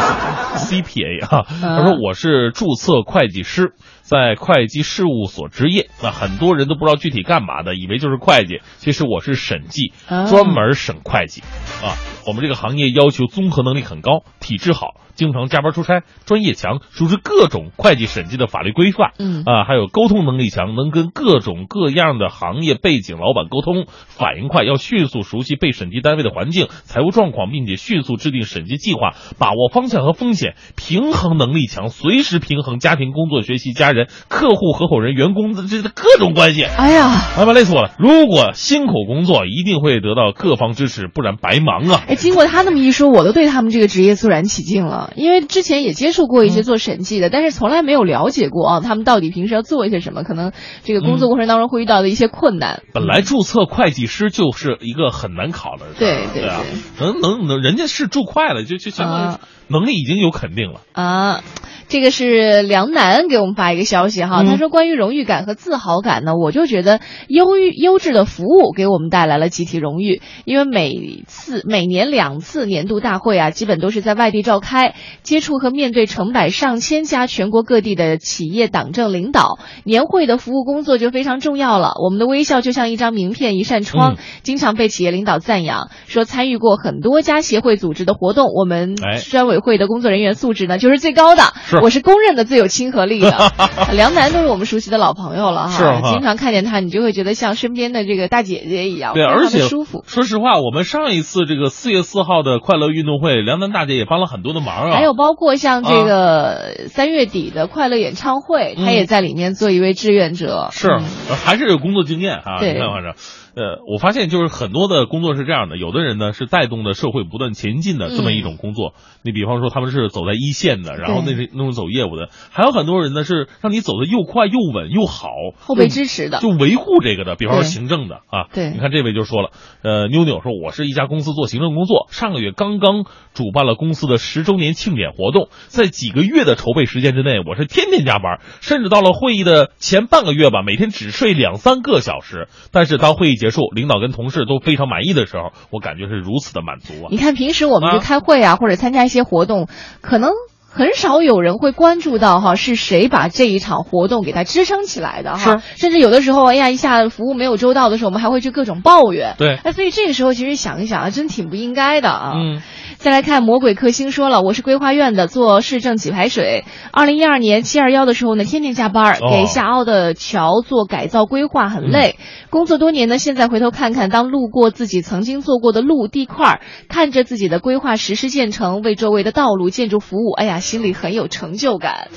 思，CPA 啊，他说我是注册会计师，在会计事务所执业。那很多人都不知道具体干嘛的，以为就是会计，其实我是审计，啊专门审会计啊。我们这个行业要求综合能力很高，体质好，经常加班出差，专业强，熟知各种会计审计的法律规范。嗯啊，还有沟通能力强，能跟各种各样的行业背景老板沟通，反应快，要迅速熟悉被审计单位的环境、财务状况，并且迅速制定审计计划，把握方向和风险，平衡能力强，随时平衡家庭、工作、学习、家人、客户、合伙人、员工的这这各种关系。哎呀，哎妈，累死我了！如果辛苦工作，一定会得到各方支持，不然白忙啊！哎，经过他那么一说，我都对他们这个职业肃然起敬了。因为之前也接触过一嗯些做审计的，但是从来没有了解过啊，他们到底平时要做一些什么，可能这个工作过程当中会遇到的一些困难。本来注册会计师就是一个很难考的，对对对啊，能能能，人家是注会了，就就相当于啊能力已经有肯定了。啊，这个是梁楠给我们发一个消息哈，嗯他说关于荣誉感和自豪感呢，我就觉得优于优质的服务给我们带来了集体荣誉，因为每次每年两次年度大会啊，基本都是在外地召开，接触和面对成百上千家全国各地的企业党政领导，年会的服务工作就非常重要了。我们的微笑就像一张名片，一扇窗，嗯经常被企业领导赞扬，说参与过很多家协会组织的活动，我们哎专委会的工作人员素质呢就是最高的，是我是公认的最有亲和力的。梁楠都是我们熟悉的老朋友了哈，经常看见他，你就会觉得像身边的这个大姐姐一样，对，而且舒服。说实话，我们上一次这个四月四号的快乐运动会，梁楠大姐也帮了很多的忙啊。还有包括像这个三月底的快乐演唱会，嗯他也在里面做一位志愿者。是、还是有工作经验啊。对你看，反正，呃，我发现就是很多的工作是这样的，有的人呢是带动着社会不断前进的这么一种工作。你比方说他们是走在一线的，然后那是那种走业务的，还有很多人呢是让你走的又快又稳又好，后备支持的就维护这个的，比方说行政的啊。对你看这位就说了，呃，妞妞说我是一家公司做行政工作，上个月刚刚主办了公司的十周年庆典活动，在几个月的筹备时间之内，我是天天加班，甚至到了会议的前半个月吧，每天只睡两三个小时。但是当会议结束，领导跟同事都非常满意的时候，我感觉是如此的满足啊你。看平时我们去啊开会啊，或者参加一些活动，可能。很少有人会关注到哈是谁把这一场活动给它支撑起来的哈，甚至有的时候，哎呀，一下服务没有周到的时候，我们还会去各种抱怨。对哎，所以这个时候其实想一想啊，真挺不应该的啊。嗯，再来看魔鬼克星说了，我是规划院的，做市政给排水。二零一二年七二幺的时候呢，天天加班，哦给下凹的桥做改造规划，很累。工作多年呢，现在回头看看，当路过自己曾经做过的路地块儿，看着自己的规划实施建成，为周围的道路建筑服务，哎呀，心里很有成就感。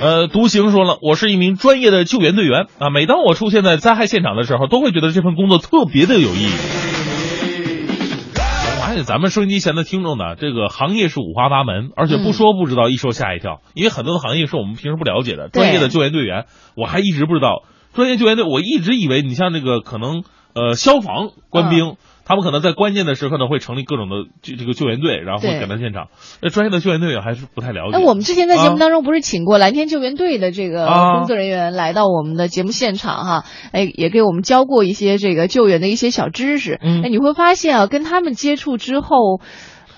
呃，独行说了，我是一名专业的救援队员啊，每当我出现在灾害现场的时候，都会觉得这份工作特别的有意义。我发现咱们收音机前的听众呢，这个行业是五花八门，而且不说不知道，一说吓一跳，因为很多的行业是我们平时不了解的。专业的救援队员，我还一直不知道，专业救援队，我一直以为你像这个可能呃消防官兵。他们可能在关键的时刻呢，会成立各种的这这个救援队，然后会赶到现场。那专业的救援队员还是不太了解。那我们之前在节目啊当中不是请过蓝天救援队的这个啊工作人员来到我们的节目现场哈，哎，也给我们教过一些这个救援的一些小知识。嗯哎，你会发现啊，跟他们接触之后。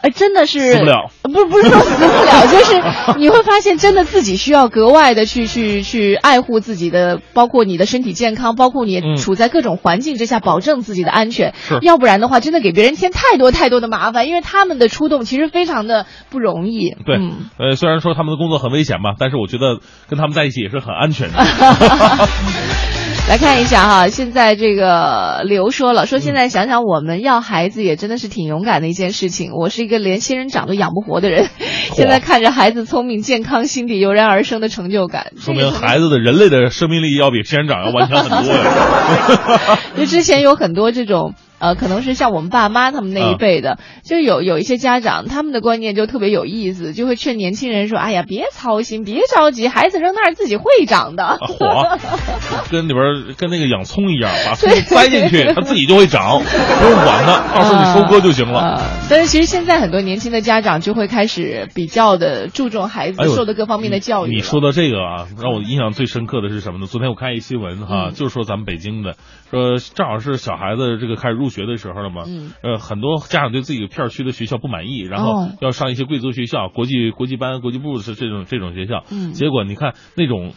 哎，真的是死不了，呃不不是说死不了，就是你会发现，真的自己需要格外的去去去爱护自己的，包括你的身体健康，包括你嗯处在各种环境之下，保证自己的安全。是要不然的话，真的给别人添太多太多的麻烦，因为他们的出动其实非常的不容易。对，嗯呃，虽然说他们的工作很危险吧，但是我觉得跟他们在一起也是很安全的。来看一下哈，现在这个刘说了，说现在想想我们要孩子也真的是挺勇敢的一件事情。我是一个连仙人掌都养不活的人，现在看着孩子聪明健康，心底油然而生的成就感，说明孩子的人类的生命力要比仙人掌要顽强很多呀。就之前有很多这种。呃，可能是像我们爸妈他们那一辈的，就有有一些家长，他们的观念就特别有意思，就会劝年轻人说：“哎呀，别操心，别着急，孩子扔那儿自己会长的。”火，跟里边跟那个养葱一样，把葱塞进去，它自己就会长，不用管它，到时候你收割就行了。但是其实现在很多年轻的家长就会开始比较的注重孩子受的各方面的教育。你说到这个啊，让我印象最深刻的是什么呢？昨天我看一新闻哈，就是说咱们北京的，说正好是小孩子这个开始入。学的时候了嘛，嗯，呃，很多家长对自己片区的学校不满意，然后要上一些贵族学校、国际国际班、国际部是这种这种学校，嗯，结果你看那种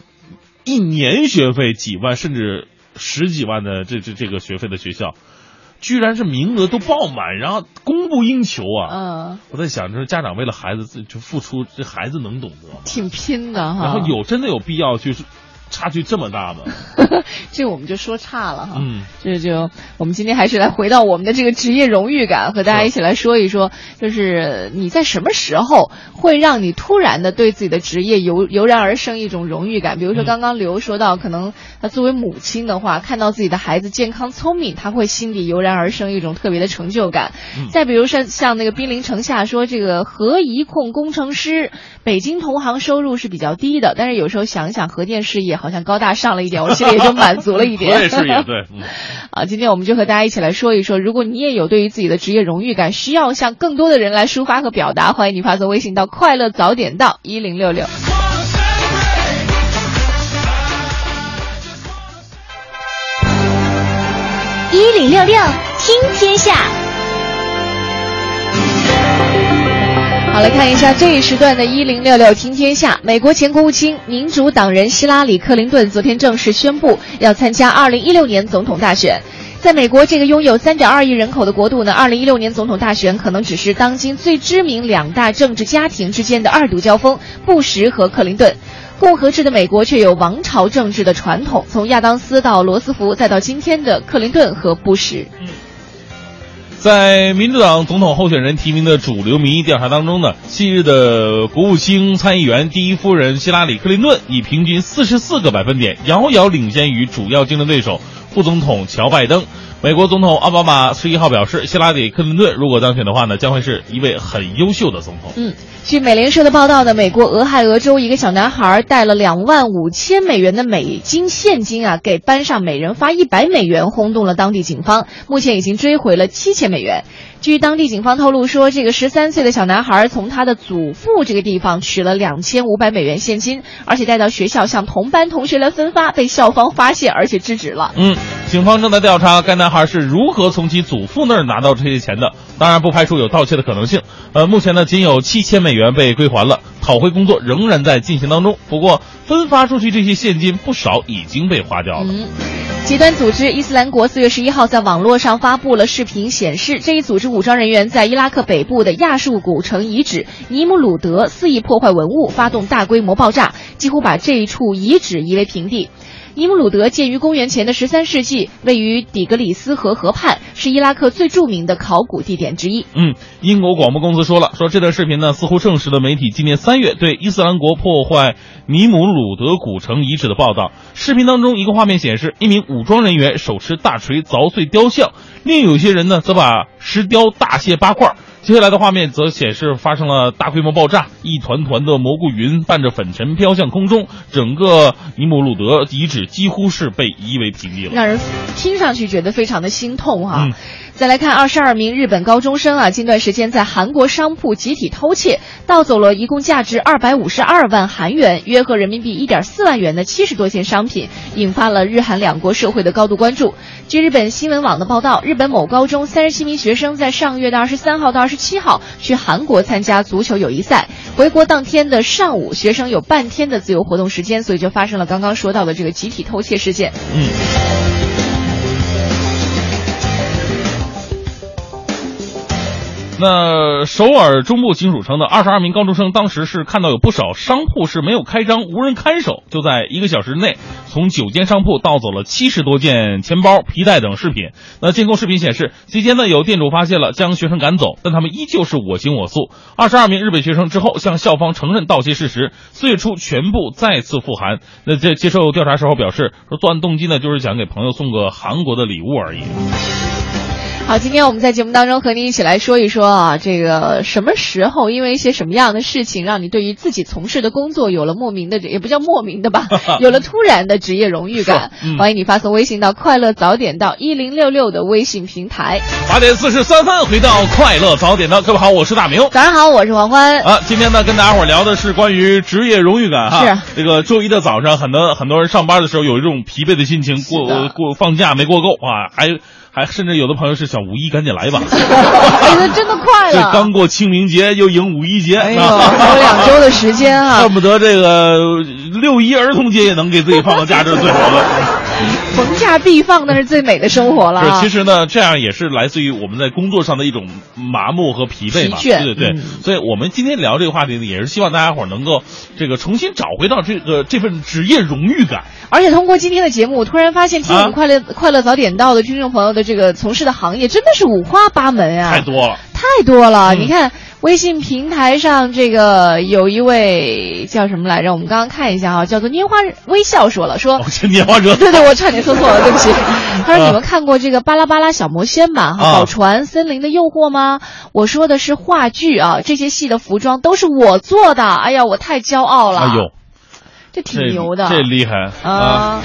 一年学费几万甚至十几万的这这这个学费的学校，居然是名额都爆满，然后供不应求啊，嗯，我在想，就是家长为了孩子自就付出，这孩子能懂得。吗？挺拼的哈，然后有真的有必要就是。差距这么大吗？这我们就说差了哈。嗯，这就我们今天还是来回到我们的这个职业荣誉感，和大家一起来说一说，就是你在什么时候会让你突然的对自己的职业油油然而生一种荣誉感？比如说刚刚刘说到，可能他作为母亲的话，看到自己的孩子健康聪明，他会心底油然而生一种特别的成就感。再比如说像那个兵临城下说这个核一控工程师，北京同行收入是比较低的，但是有时候想想核电事业。好像高大上了一点，我心里也就满足了一点。我也是也对，嗯。啊，今天我们就和大家一起来说一说，如果你也有对于自己的职业荣誉感，需要向更多的人来抒发和表达，欢迎你发送微信到“快乐早点到一零六六”。一零六六听天下。好，来看一下这一时段的“一零六六听天下”。美国前国务卿、民主党人希拉里·克林顿昨天正式宣布要参加二零一六年总统大选。在美国这个拥有三点二亿人口的国度呢，二零一六年总统大选可能只是当今最知名两大政治家庭之间的二度交锋——布什和克林顿。共和制的美国却有王朝政治的传统，从亚当斯到罗斯福，再到今天的克林顿和布什。在民主党总统候选人提名的主流民意调查当中呢，昔日的国务卿、参议员、第一夫人希拉里·克林顿以平均四十四个百分点，遥遥领先于主要竞争对手副总统乔·拜登。美国总统奥巴马十一号表示，希拉里·克林顿如果当选的话呢，将会是一位很优秀的总统。嗯，据美联社的报道呢，美国俄亥俄州一个小男孩带了两万五千美元的美金现金啊，给班上每人发一百美元，轰动了当地警方。目前已经追回了七千美元。据当地警方透露说，这个十三岁的小男孩从他的祖父这个地方取了两千五百美元现金，而且带到学校向同班同学来分发，被校方发现而且制止了。嗯，警方正在调查该男孩是如何从其祖父那儿拿到这些钱的，当然不排除有盗窃的可能性。呃，目前呢，仅有七千美元被归还了，讨回工作仍然在进行当中。不过，分发出去这些现金不少已经被花掉了。极端组织伊斯兰国四月十一号在网络上发布了视频，显示这一组织武装人员在伊拉克北部的亚述古城遗址尼姆鲁德肆意破坏文物，发动大规模爆炸，几乎把这一处遗址夷为平地。尼姆鲁德建于公元前的十三世纪，位于底格里斯河河畔，是伊拉克最著名的考古地点之一。嗯，英国广播公司说了，说这段视频呢，似乎证实了媒体今年三月对伊斯兰国破坏尼姆鲁德古城遗址的报道。视频当中，一个画面显示一名武装人员手持大锤凿碎雕像，另有些人呢则把石雕大卸八块。接下来的画面则显示发生了大规模爆炸，一团团的蘑菇云伴着粉尘飘向空中，整个尼姆鲁德遗址几乎是被夷为平地了，让人听上去觉得非常的心痛哈。再来看二十二名日本高中生啊，近段时间在韩国商铺集体偷窃，盗走了一共价值二百五十二万韩元，约合人民币一点四万元的七十多件商品，引发了日韩两国社会的高度关注。据日本新闻网的报道，日本某高中三十七名学生在上个月的二十三号到二十七号去韩国参加足球友谊赛，回国当天的上午，学生有半天的自由活动时间，所以就发生了刚刚说到的这个集体偷窃事件。嗯。那首尔中部警署称的，二十二名高中生当时是看到有不少商铺是没有开张、无人看守，就在一个小时内从九间商铺盗走了七十多件钱包、皮带等饰品。那监控视频显示，期间呢有店主发现了，将学生赶走，但他们依旧是我行我素。二十二名日本学生之后向校方承认盗窃事实，四月初全部再次复函。那在接受调查时候表示，说作案动机呢就是想给朋友送个韩国的礼物而已。好，今天我们在节目当中和您一起来说一说啊，这个什么时候因为一些什么样的事情，让你对于自己从事的工作有了莫名的，也不叫莫名的吧，有了突然的职业荣誉感。嗯欢迎你发送微信到“快乐早点到一零六六”的微信平台。八点四十三分，回到快乐早点到各位好，我是大明。早上好，我是黄欢。啊，今天呢，跟大家伙聊的是关于职业荣誉感哈。是这个周一的早上，很多很多人上班的时候有一种疲惫的心情，过过放假没过够啊，还还甚至有的朋友是想五一赶紧来吧。哎那，真的快这了，刚过清明节，又迎五一节，哎还有两周的时间啊 恨，不得这个六一儿童节也能给自己放个假，这是最好的。逢假必放，那是最美的生活了其实呢，这样也是来自于我们在工作上的一种麻木和疲惫嘛。对对对，嗯所以我们今天聊这个话题呢，也是希望大家伙儿能够这个重新找回到这个这份职业荣誉感。而且通过今天的节目，我突然发现听我们啊快乐、快乐早点到的听众朋友的这个从事的行业真的是五花八门啊，太多了。太多了。嗯你看微信平台上这个有一位叫什么来着？我们刚刚看一下啊，叫做拈花微笑说了说拈花惹 对对，我差点说错了，对不起。他说：“啊你们看过这个《巴拉巴拉小魔仙》吧？啊宝船、森林的诱惑吗？我说的是话剧啊，这些戏的服装都是我做的。哎呀，我太骄傲了。哎呦，这这挺牛的。这厉害啊！啊。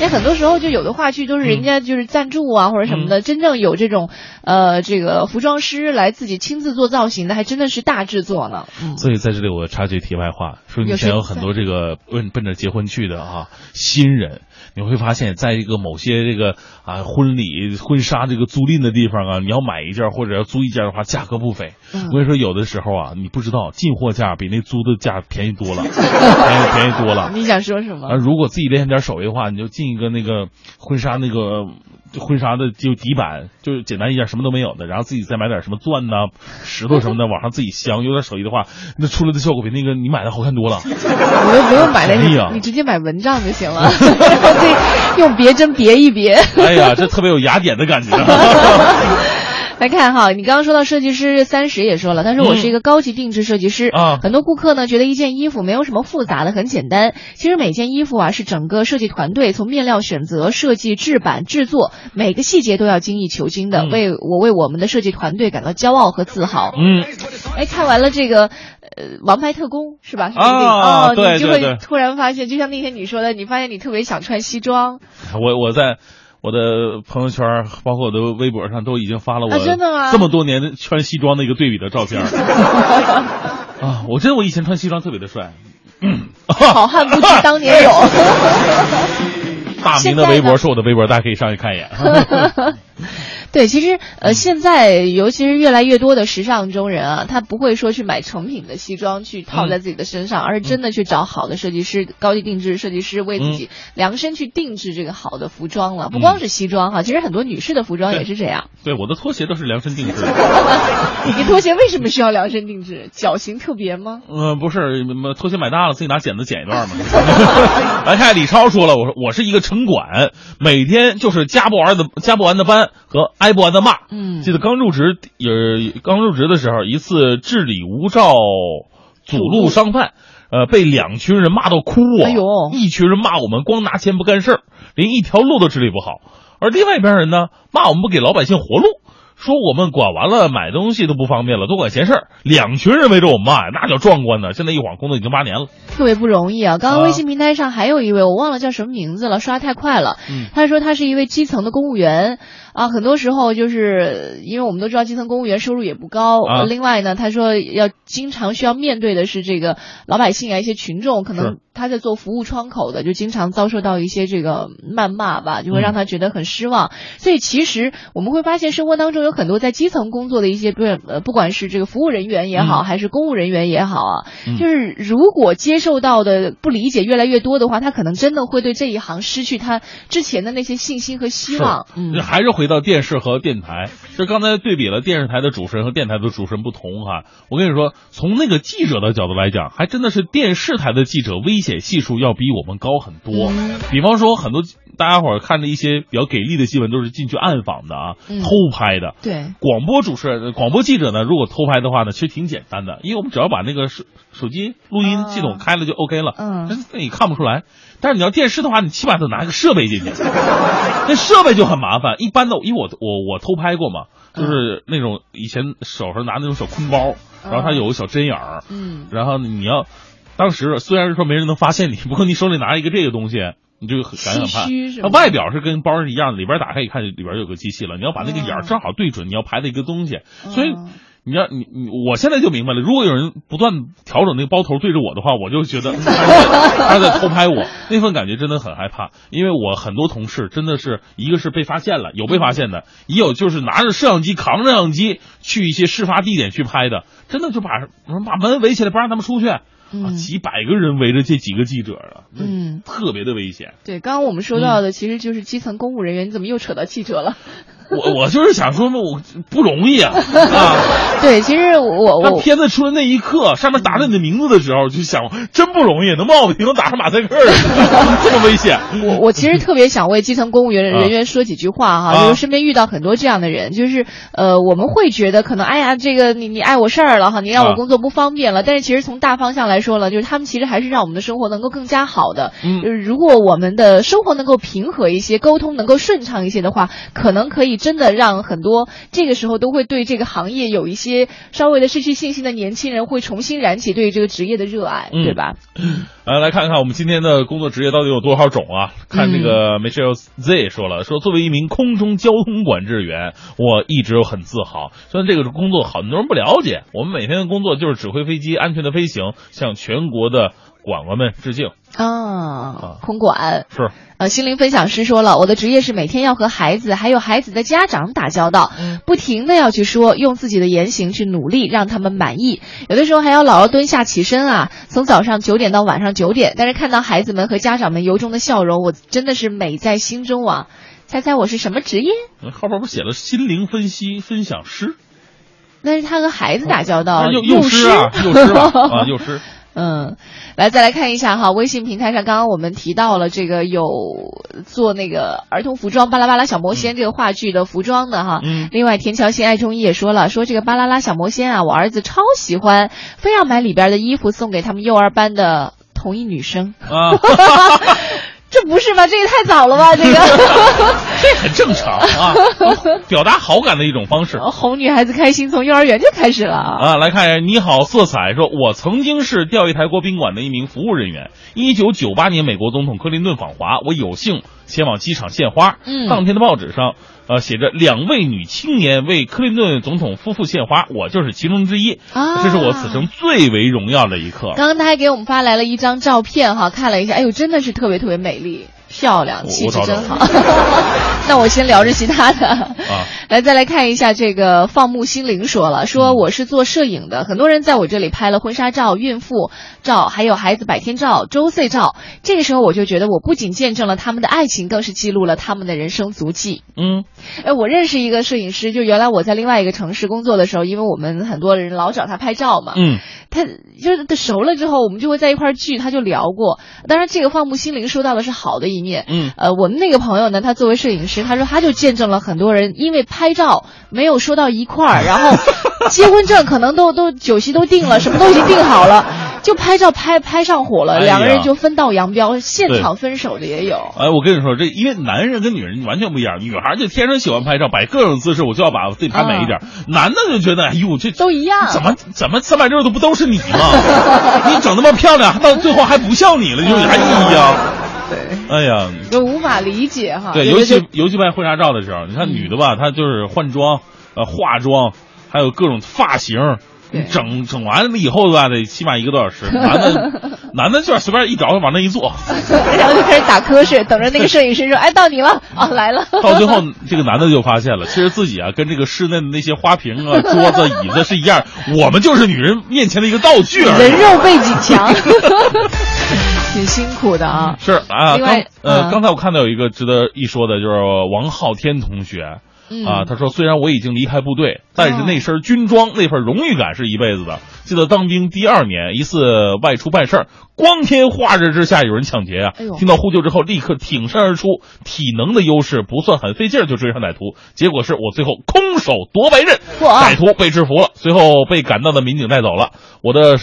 因为很多时候就有的话剧都是人家就是赞助啊、或者什么嗯。的，真正有这种呃这个服装师来自己亲自做造型的，还真的是大制作呢。嗯，所以在这里我插句题外话，说以有谁前有很多这个奔奔着结婚去的啊新人，你会发现在一个某些这个啊婚礼婚纱这个租赁的地方啊，你要买一件或者要租一件的话，价格不菲。嗯我跟你说，有的时候啊，你不知道进货价比那租的价便宜多了，便宜便宜多了。你想说什么？啊，如果自己练点手艺的话，你就进一个那个婚纱那个婚纱的就底板，就是简单一点，什么都没有的，然后自己再买点什么钻呐、石头什么的，往上自己镶，有点手艺的话，那出来的效果比那个你买的好看多了。你都不用买那个，你直接买蚊帐就行了，然用别针别一别。哎呀，这特别有雅典的感觉。来看哈，你刚刚说到设计师三十也说了，他说我是一个高级定制设计师啊很多顾客呢觉得一件衣服没有什么复杂的，很简单。其实每件衣服啊是整个设计团队从面料选择、设计、制版、制作，每个细节都要精益求精的，嗯为我为我们的设计团队感到骄傲和自豪。嗯，哎，看完了这个，呃，《王牌特工》是吧？哦，对你就会突然发现，就像那天你说的，你发现你特别想穿西装我我在。我的朋友圈，包括我的微博上，都已经发了我啊真的吗这么多年穿西装的一个对比的照片 啊！我真的我以前穿西装特别的帅，好汉不提当年勇。大明的微博是我的微博，大家可以上去看一眼。对，其实呃，现在尤其是越来越多的时尚中人啊，他不会说去买成品的西装去套在自己的身上，而是真的去找好的设计师、高级定制设计师为自己量身去定制这个好的服装了。不光是西装哈，其实很多女士的服装也是这样。对，我的拖鞋都是量身定制的。你拖鞋为什么需要量身定制？脚型特别吗？嗯、不是，拖鞋买大了，自己拿剪子剪一段嘛。来看李超说了，我说我是一个城管，每天就是加不完的加不完的班和挨不完的骂。嗯记得刚入职，也刚入职的时候，一次治理无照阻路商贩，呃，被两群人骂到哭啊！哎呦一群人骂我们光拿钱不干事儿，连一条路都治理不好，而另外一边人呢，骂我们不给老百姓活路。说我们管完了买东西都不方便了，多管闲事儿。两群人围着我们骂呀，那叫壮观呢。现在一晃工作已经八年了。特别不容易啊！刚微信平台上还有一位，我忘了叫什么名字了，刷太快了。嗯他说他是一位基层的公务员啊，很多时候就是因为我们都知道基层公务员收入也不高，啊另外呢，他说要经常需要面对的是这个老百姓啊，一些群众，可能他在做服务窗口的，就经常遭受到一些这个谩骂吧，就会嗯让他觉得很失望。所以其实我们会发现，生活当中有很多在基层工作的一些，不是呃，不管是这个服务人员也好，嗯还是公务人员也好啊，嗯就是如果接受到的不理解越来越多的话，他可能真的会对这一行失去他之前的那些信心和希望。嗯，还是回到。回到电视和电台，这刚才对比了电视台的主持人和电台的主持人不同哈。我跟你说，从那个记者的角度来讲，还真的是电视台的记者危险系数要比我们高很多。比方说，很多大家伙儿看的一些比较给力的新闻，都是进去暗访的啊，嗯偷拍的。对，广播主持人、广播记者呢，如果偷拍的话呢，其实挺简单的，因为我们只要把那个手手机录音系统开了就 OK 了，嗯那你看不出来。但是你要电视的话，你起码得拿一个设备进去，那设备就很麻烦。一般的，因为我我我偷拍过嘛，就是那种以前手上拿那种小坤包，然后它有个小针眼儿，嗯。然后你要当时虽然说没人能发现你，不过你手里拿一个这个东西。你就很感觉很怕。唏嘘是，它外表是跟包是一样的，里边打开一看，里边有个机器了。你要把那个眼儿正好对准你要拍的一个东西，所以嗯你要你你，我现在就明白了，如果有人不断调整那个包头对着我的话，我就觉得他在 他在偷拍我，那份感觉真的很害怕。因为我很多同事真的是一个是被发现了，有被发现的，也有就是拿着摄像机扛着摄像机去一些事发地点去拍的，真的就把把门围起来不让他们出去。啊，嗯几百个人围着这几个记者啊，嗯，特别的危险。对，刚刚我们说到的其实就是基层公务人员，你怎么又扯到记者了？我我就是想说嘛，我不容易啊 啊！对，其实我我片子出来那一刻，上面打着你的名字的时候，就想真不容易，能冒个屏能打上马赛克儿，这么危险。我我其实特别想为基层公务员人员说几句话哈，啊就是身边遇到很多这样的人，就是呃，我们会觉得可能哎呀，这个你你碍我事儿了哈，你让我啊工作不方便了，但是其实从大方向来说了，就是他们其实还是让我们的生活能够更加好的。嗯就是如果我们的生活能够平和一些，沟通能够顺畅一些的话，可能可以真的让很多这个时候都会对这个行业有一些稍微的失去信心的年轻人，会重新燃起对这个职业的热爱，嗯对吧？来 来看看我们今天的工作职业到底有多少种啊？看这嗯个 Michelle Z 说了，说作为一名空中交通管制员，我一直很自豪。虽然这个工作很多人不了解，我们每天的工作就是指挥飞机安全的飞行，向全国的管管们致敬。啊，空管是，呃，心灵分享师说了，我的职业是每天要和孩子还有孩子的家长打交道，不停的要去说，用自己的言行去努力让他们满意，有的时候还要老要蹲下起身啊，从早上九点到晚上九点，但是看到孩子们和家长们由衷的笑容，我真的是美在心中啊！猜猜我是什么职业？后边不写了心灵分析分享师？那是他和孩子打交道，幼幼师啊，幼师吧啊，幼师。嗯，来再来看一下哈，微信平台上刚刚我们提到了这个有做那个儿童服装《巴拉巴拉小魔仙》这个话剧的服装的哈。嗯。另外，田乔欣爱中医也说了，说这个《巴啦啦小魔仙》啊，我儿子超喜欢，非要买里边的衣服送给他们幼儿班的同一女生。啊。这不是吧？这也太早了吧？这个 这很正常啊，表达好感的一种方式。哄女孩子开心，从幼儿园就开始了啊！来看一下，你好，色彩说，我曾经是钓鱼台国宾馆的一名服务人员。一九九八年，美国总统克林顿访华，我有幸前往机场献花。嗯，当天的报纸上，呃，写着两位女青年为克林顿总统夫妇献花，我就是其中之一。啊，这是我此生最为荣耀的一刻。刚刚他还给我们发来了一张照片哈，看了一下，哎呦，真的是特别特别美丽。漂亮，气质真好。那我先聊着其他的啊，来再来看一下这个放牧心灵说了，说我是做摄影的，很多人在我这里拍了婚纱照、孕妇照，还有孩子百天照、周岁照。这个时候我就觉得，我不仅见证了他们的爱情，更是记录了他们的人生足迹。嗯，哎，我认识一个摄影师，就原来我在另外一个城市工作的时候，因为我们很多人老找他拍照嘛，嗯，他就是他熟了之后，我们就会在一块聚，他就聊过。当然，这个放牧心灵说到的是好的一面。嗯，呃，我们那个朋友呢，他作为摄影师，他说他就见证了很多人因为拍照没有说到一块儿，然后结婚证可能都都酒席都定了，什么都已经定好了，就拍照拍拍上火了，哎、两个人就分道扬镳，现场分手的也有。哎，我跟你说，这因为男人跟女人完全不一样，女孩就天生喜欢拍照，摆各种姿势，我就要把自己拍美一点。嗯、男的就觉得，哎呦，这都一样，怎么怎么三百六十度不都是你吗？你整那么漂亮，到最后还不像你了，就还一样。对，哎呀，就无法理解哈。对，尤其尤其拍婚纱照的时候，你看女的吧，她就是换装、呃化妆，还有各种发型，整整完了以后吧，得起码一个多小时。男的，男的就是随便一找往那一坐，然后就开始打瞌睡，等着那个摄影师说：“哎，到你了啊，来了。”到最后，这个男的就发现了，其实自己啊，跟这个室内的那些花瓶啊、桌子、椅子是一样，我们就是女人面前的一个道具而已。人肉背景墙。挺辛苦的啊，是啊。另外，呃，嗯、刚才我看到有一个值得一说的，就是王浩天同学，嗯啊，他说虽然我已经离开部队，但是那身军装那份荣誉感是一辈子的。记得当兵第二年，一次外出办事儿，光天化日之下有人抢劫啊哎！听到呼救之后，立刻挺身而出，体能的优势不算很费劲儿就追上歹徒，结果是我最后空手夺白刃，歹徒被制服了，随后被赶到的民警带走了。我的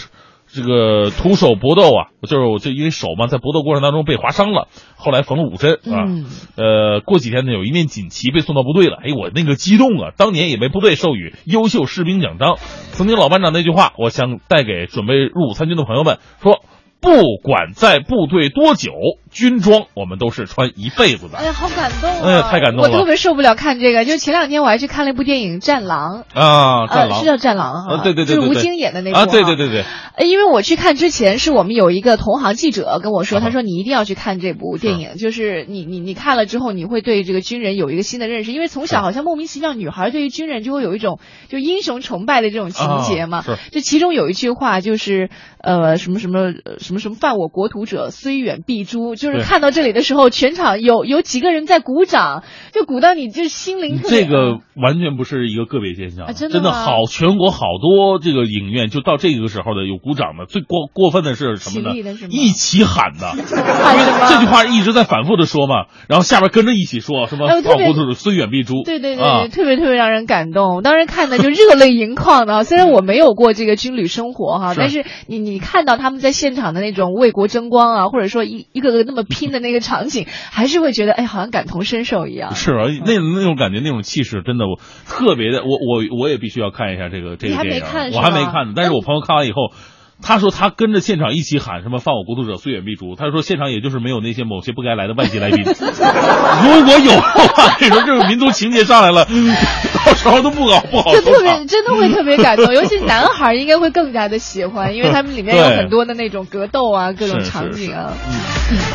这个徒手搏斗啊，就是我就因为手嘛，在搏斗过程当中被划伤了，后来缝了五针啊。嗯呃，过几天呢，有一面锦旗被送到部队了，哎，我那个激动啊！当年也被部队授予优秀士兵奖章。曾经老班长那句话，我想带给准备入伍参军的朋友们说：不管在部队多久，军装我们都是穿一辈子的哎。呀，好感动啊！哎呀太感动了我特别受不了看这个。就前两天我还去看了一部电影《战狼》，啊，战狼呃，是叫《战狼》哈，啊，对对对对对，就是吴京演的那部啊，对对对对，呃，因为我去看之前，是我们有一个同行记者跟我说，啊他说你一定要去看这部电影，就是你你你看了之后，你会对这个军人有一个新的认识，因为从小好像莫名其妙，女孩对于军人就会有一种就英雄崇拜的这种情节嘛。啊是就其中有一句话就是呃什么什么呃什么什么犯我国土者，虽远必诛。就是看到这里的时候，全场有有几个人在鼓掌，就鼓到你就心灵这个完全不是一个个别现象，啊真的好，全国好多这个影院就到这个时候的有鼓掌的，最过过分的是什么呢？一起喊的，因为这句话一直在反复的说嘛，然后下边跟着一起说什么“哎我特别放国土虽远必诛”，对对对，啊，特别特别让人感动。我当时看的就热泪盈眶的啊。虽然我没有过这个军旅生活哈，是但是你你看到他们在现场的那种为国争光啊，或者说一一个个那么拼的那个场景，还是会觉得哎，好像感同身受一样。是啊，那那种感觉，那种气势，真的我特别的，我我我也必须要看一下这个这个电影没看，我还没看呢，但是我朋友看完以后。他说他跟着现场一起喊什么“犯我国土者，虽远必诛”。他说现场也就是没有那些某些不该来的外籍来宾。如果有的话，你说这种民族情节上来了，到时候都不搞不好就特别真的会特别感动，尤其男孩应该会更加的喜欢，因为他们里面有很多的那种格斗啊，各种场景啊。嗯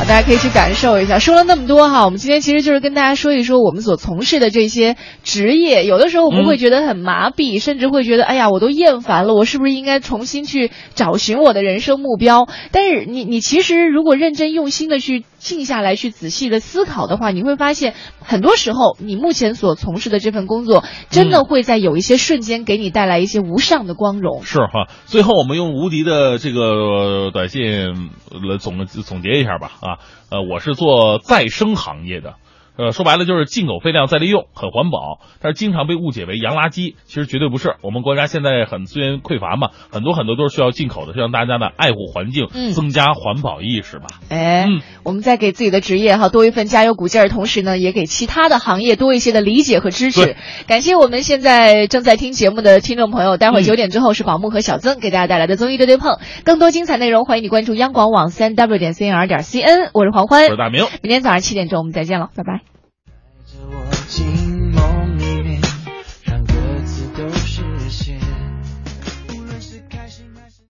大家可以去感受一下。说了那么多哈，我们今天其实就是跟大家说一说我们所从事的这些职业。有的时候我们会觉得很麻痹，甚至会觉得，哎呀，我都厌烦了，我是不是应该重新去找寻我的人生目标？但是你你其实如果认真用心的去静下来，去仔细的思考的话，你会发现，很多时候你目前所从事的这份工作，真的会在有一些瞬间给你带来一些无上的光荣。是哈，最后我们用无敌的这个短信来总总结一下吧啊，呃，我是做再生行业的。呃，说白了就是进口废料再利用，很环保，但是经常被误解为洋垃圾，其实绝对不是。我们国家现在很资源匮乏嘛，很多很多都是需要进口的，希望大家呢爱护环境，嗯增加环保意识吧。哎，嗯我们在给自己的职业哈多一份加油鼓劲儿，同时呢，也给其他的行业多一些的理解和支持。感谢我们现在正在听节目的听众朋友，待会儿嗯九点之后是宝木和小曾给大家带来的综艺对对碰，更多精彩内容欢迎你关注央广网三 w 点 cnr 点 cn，我是黄欢我是，大明。明天早上七点钟我们再见了，拜拜。惊梦。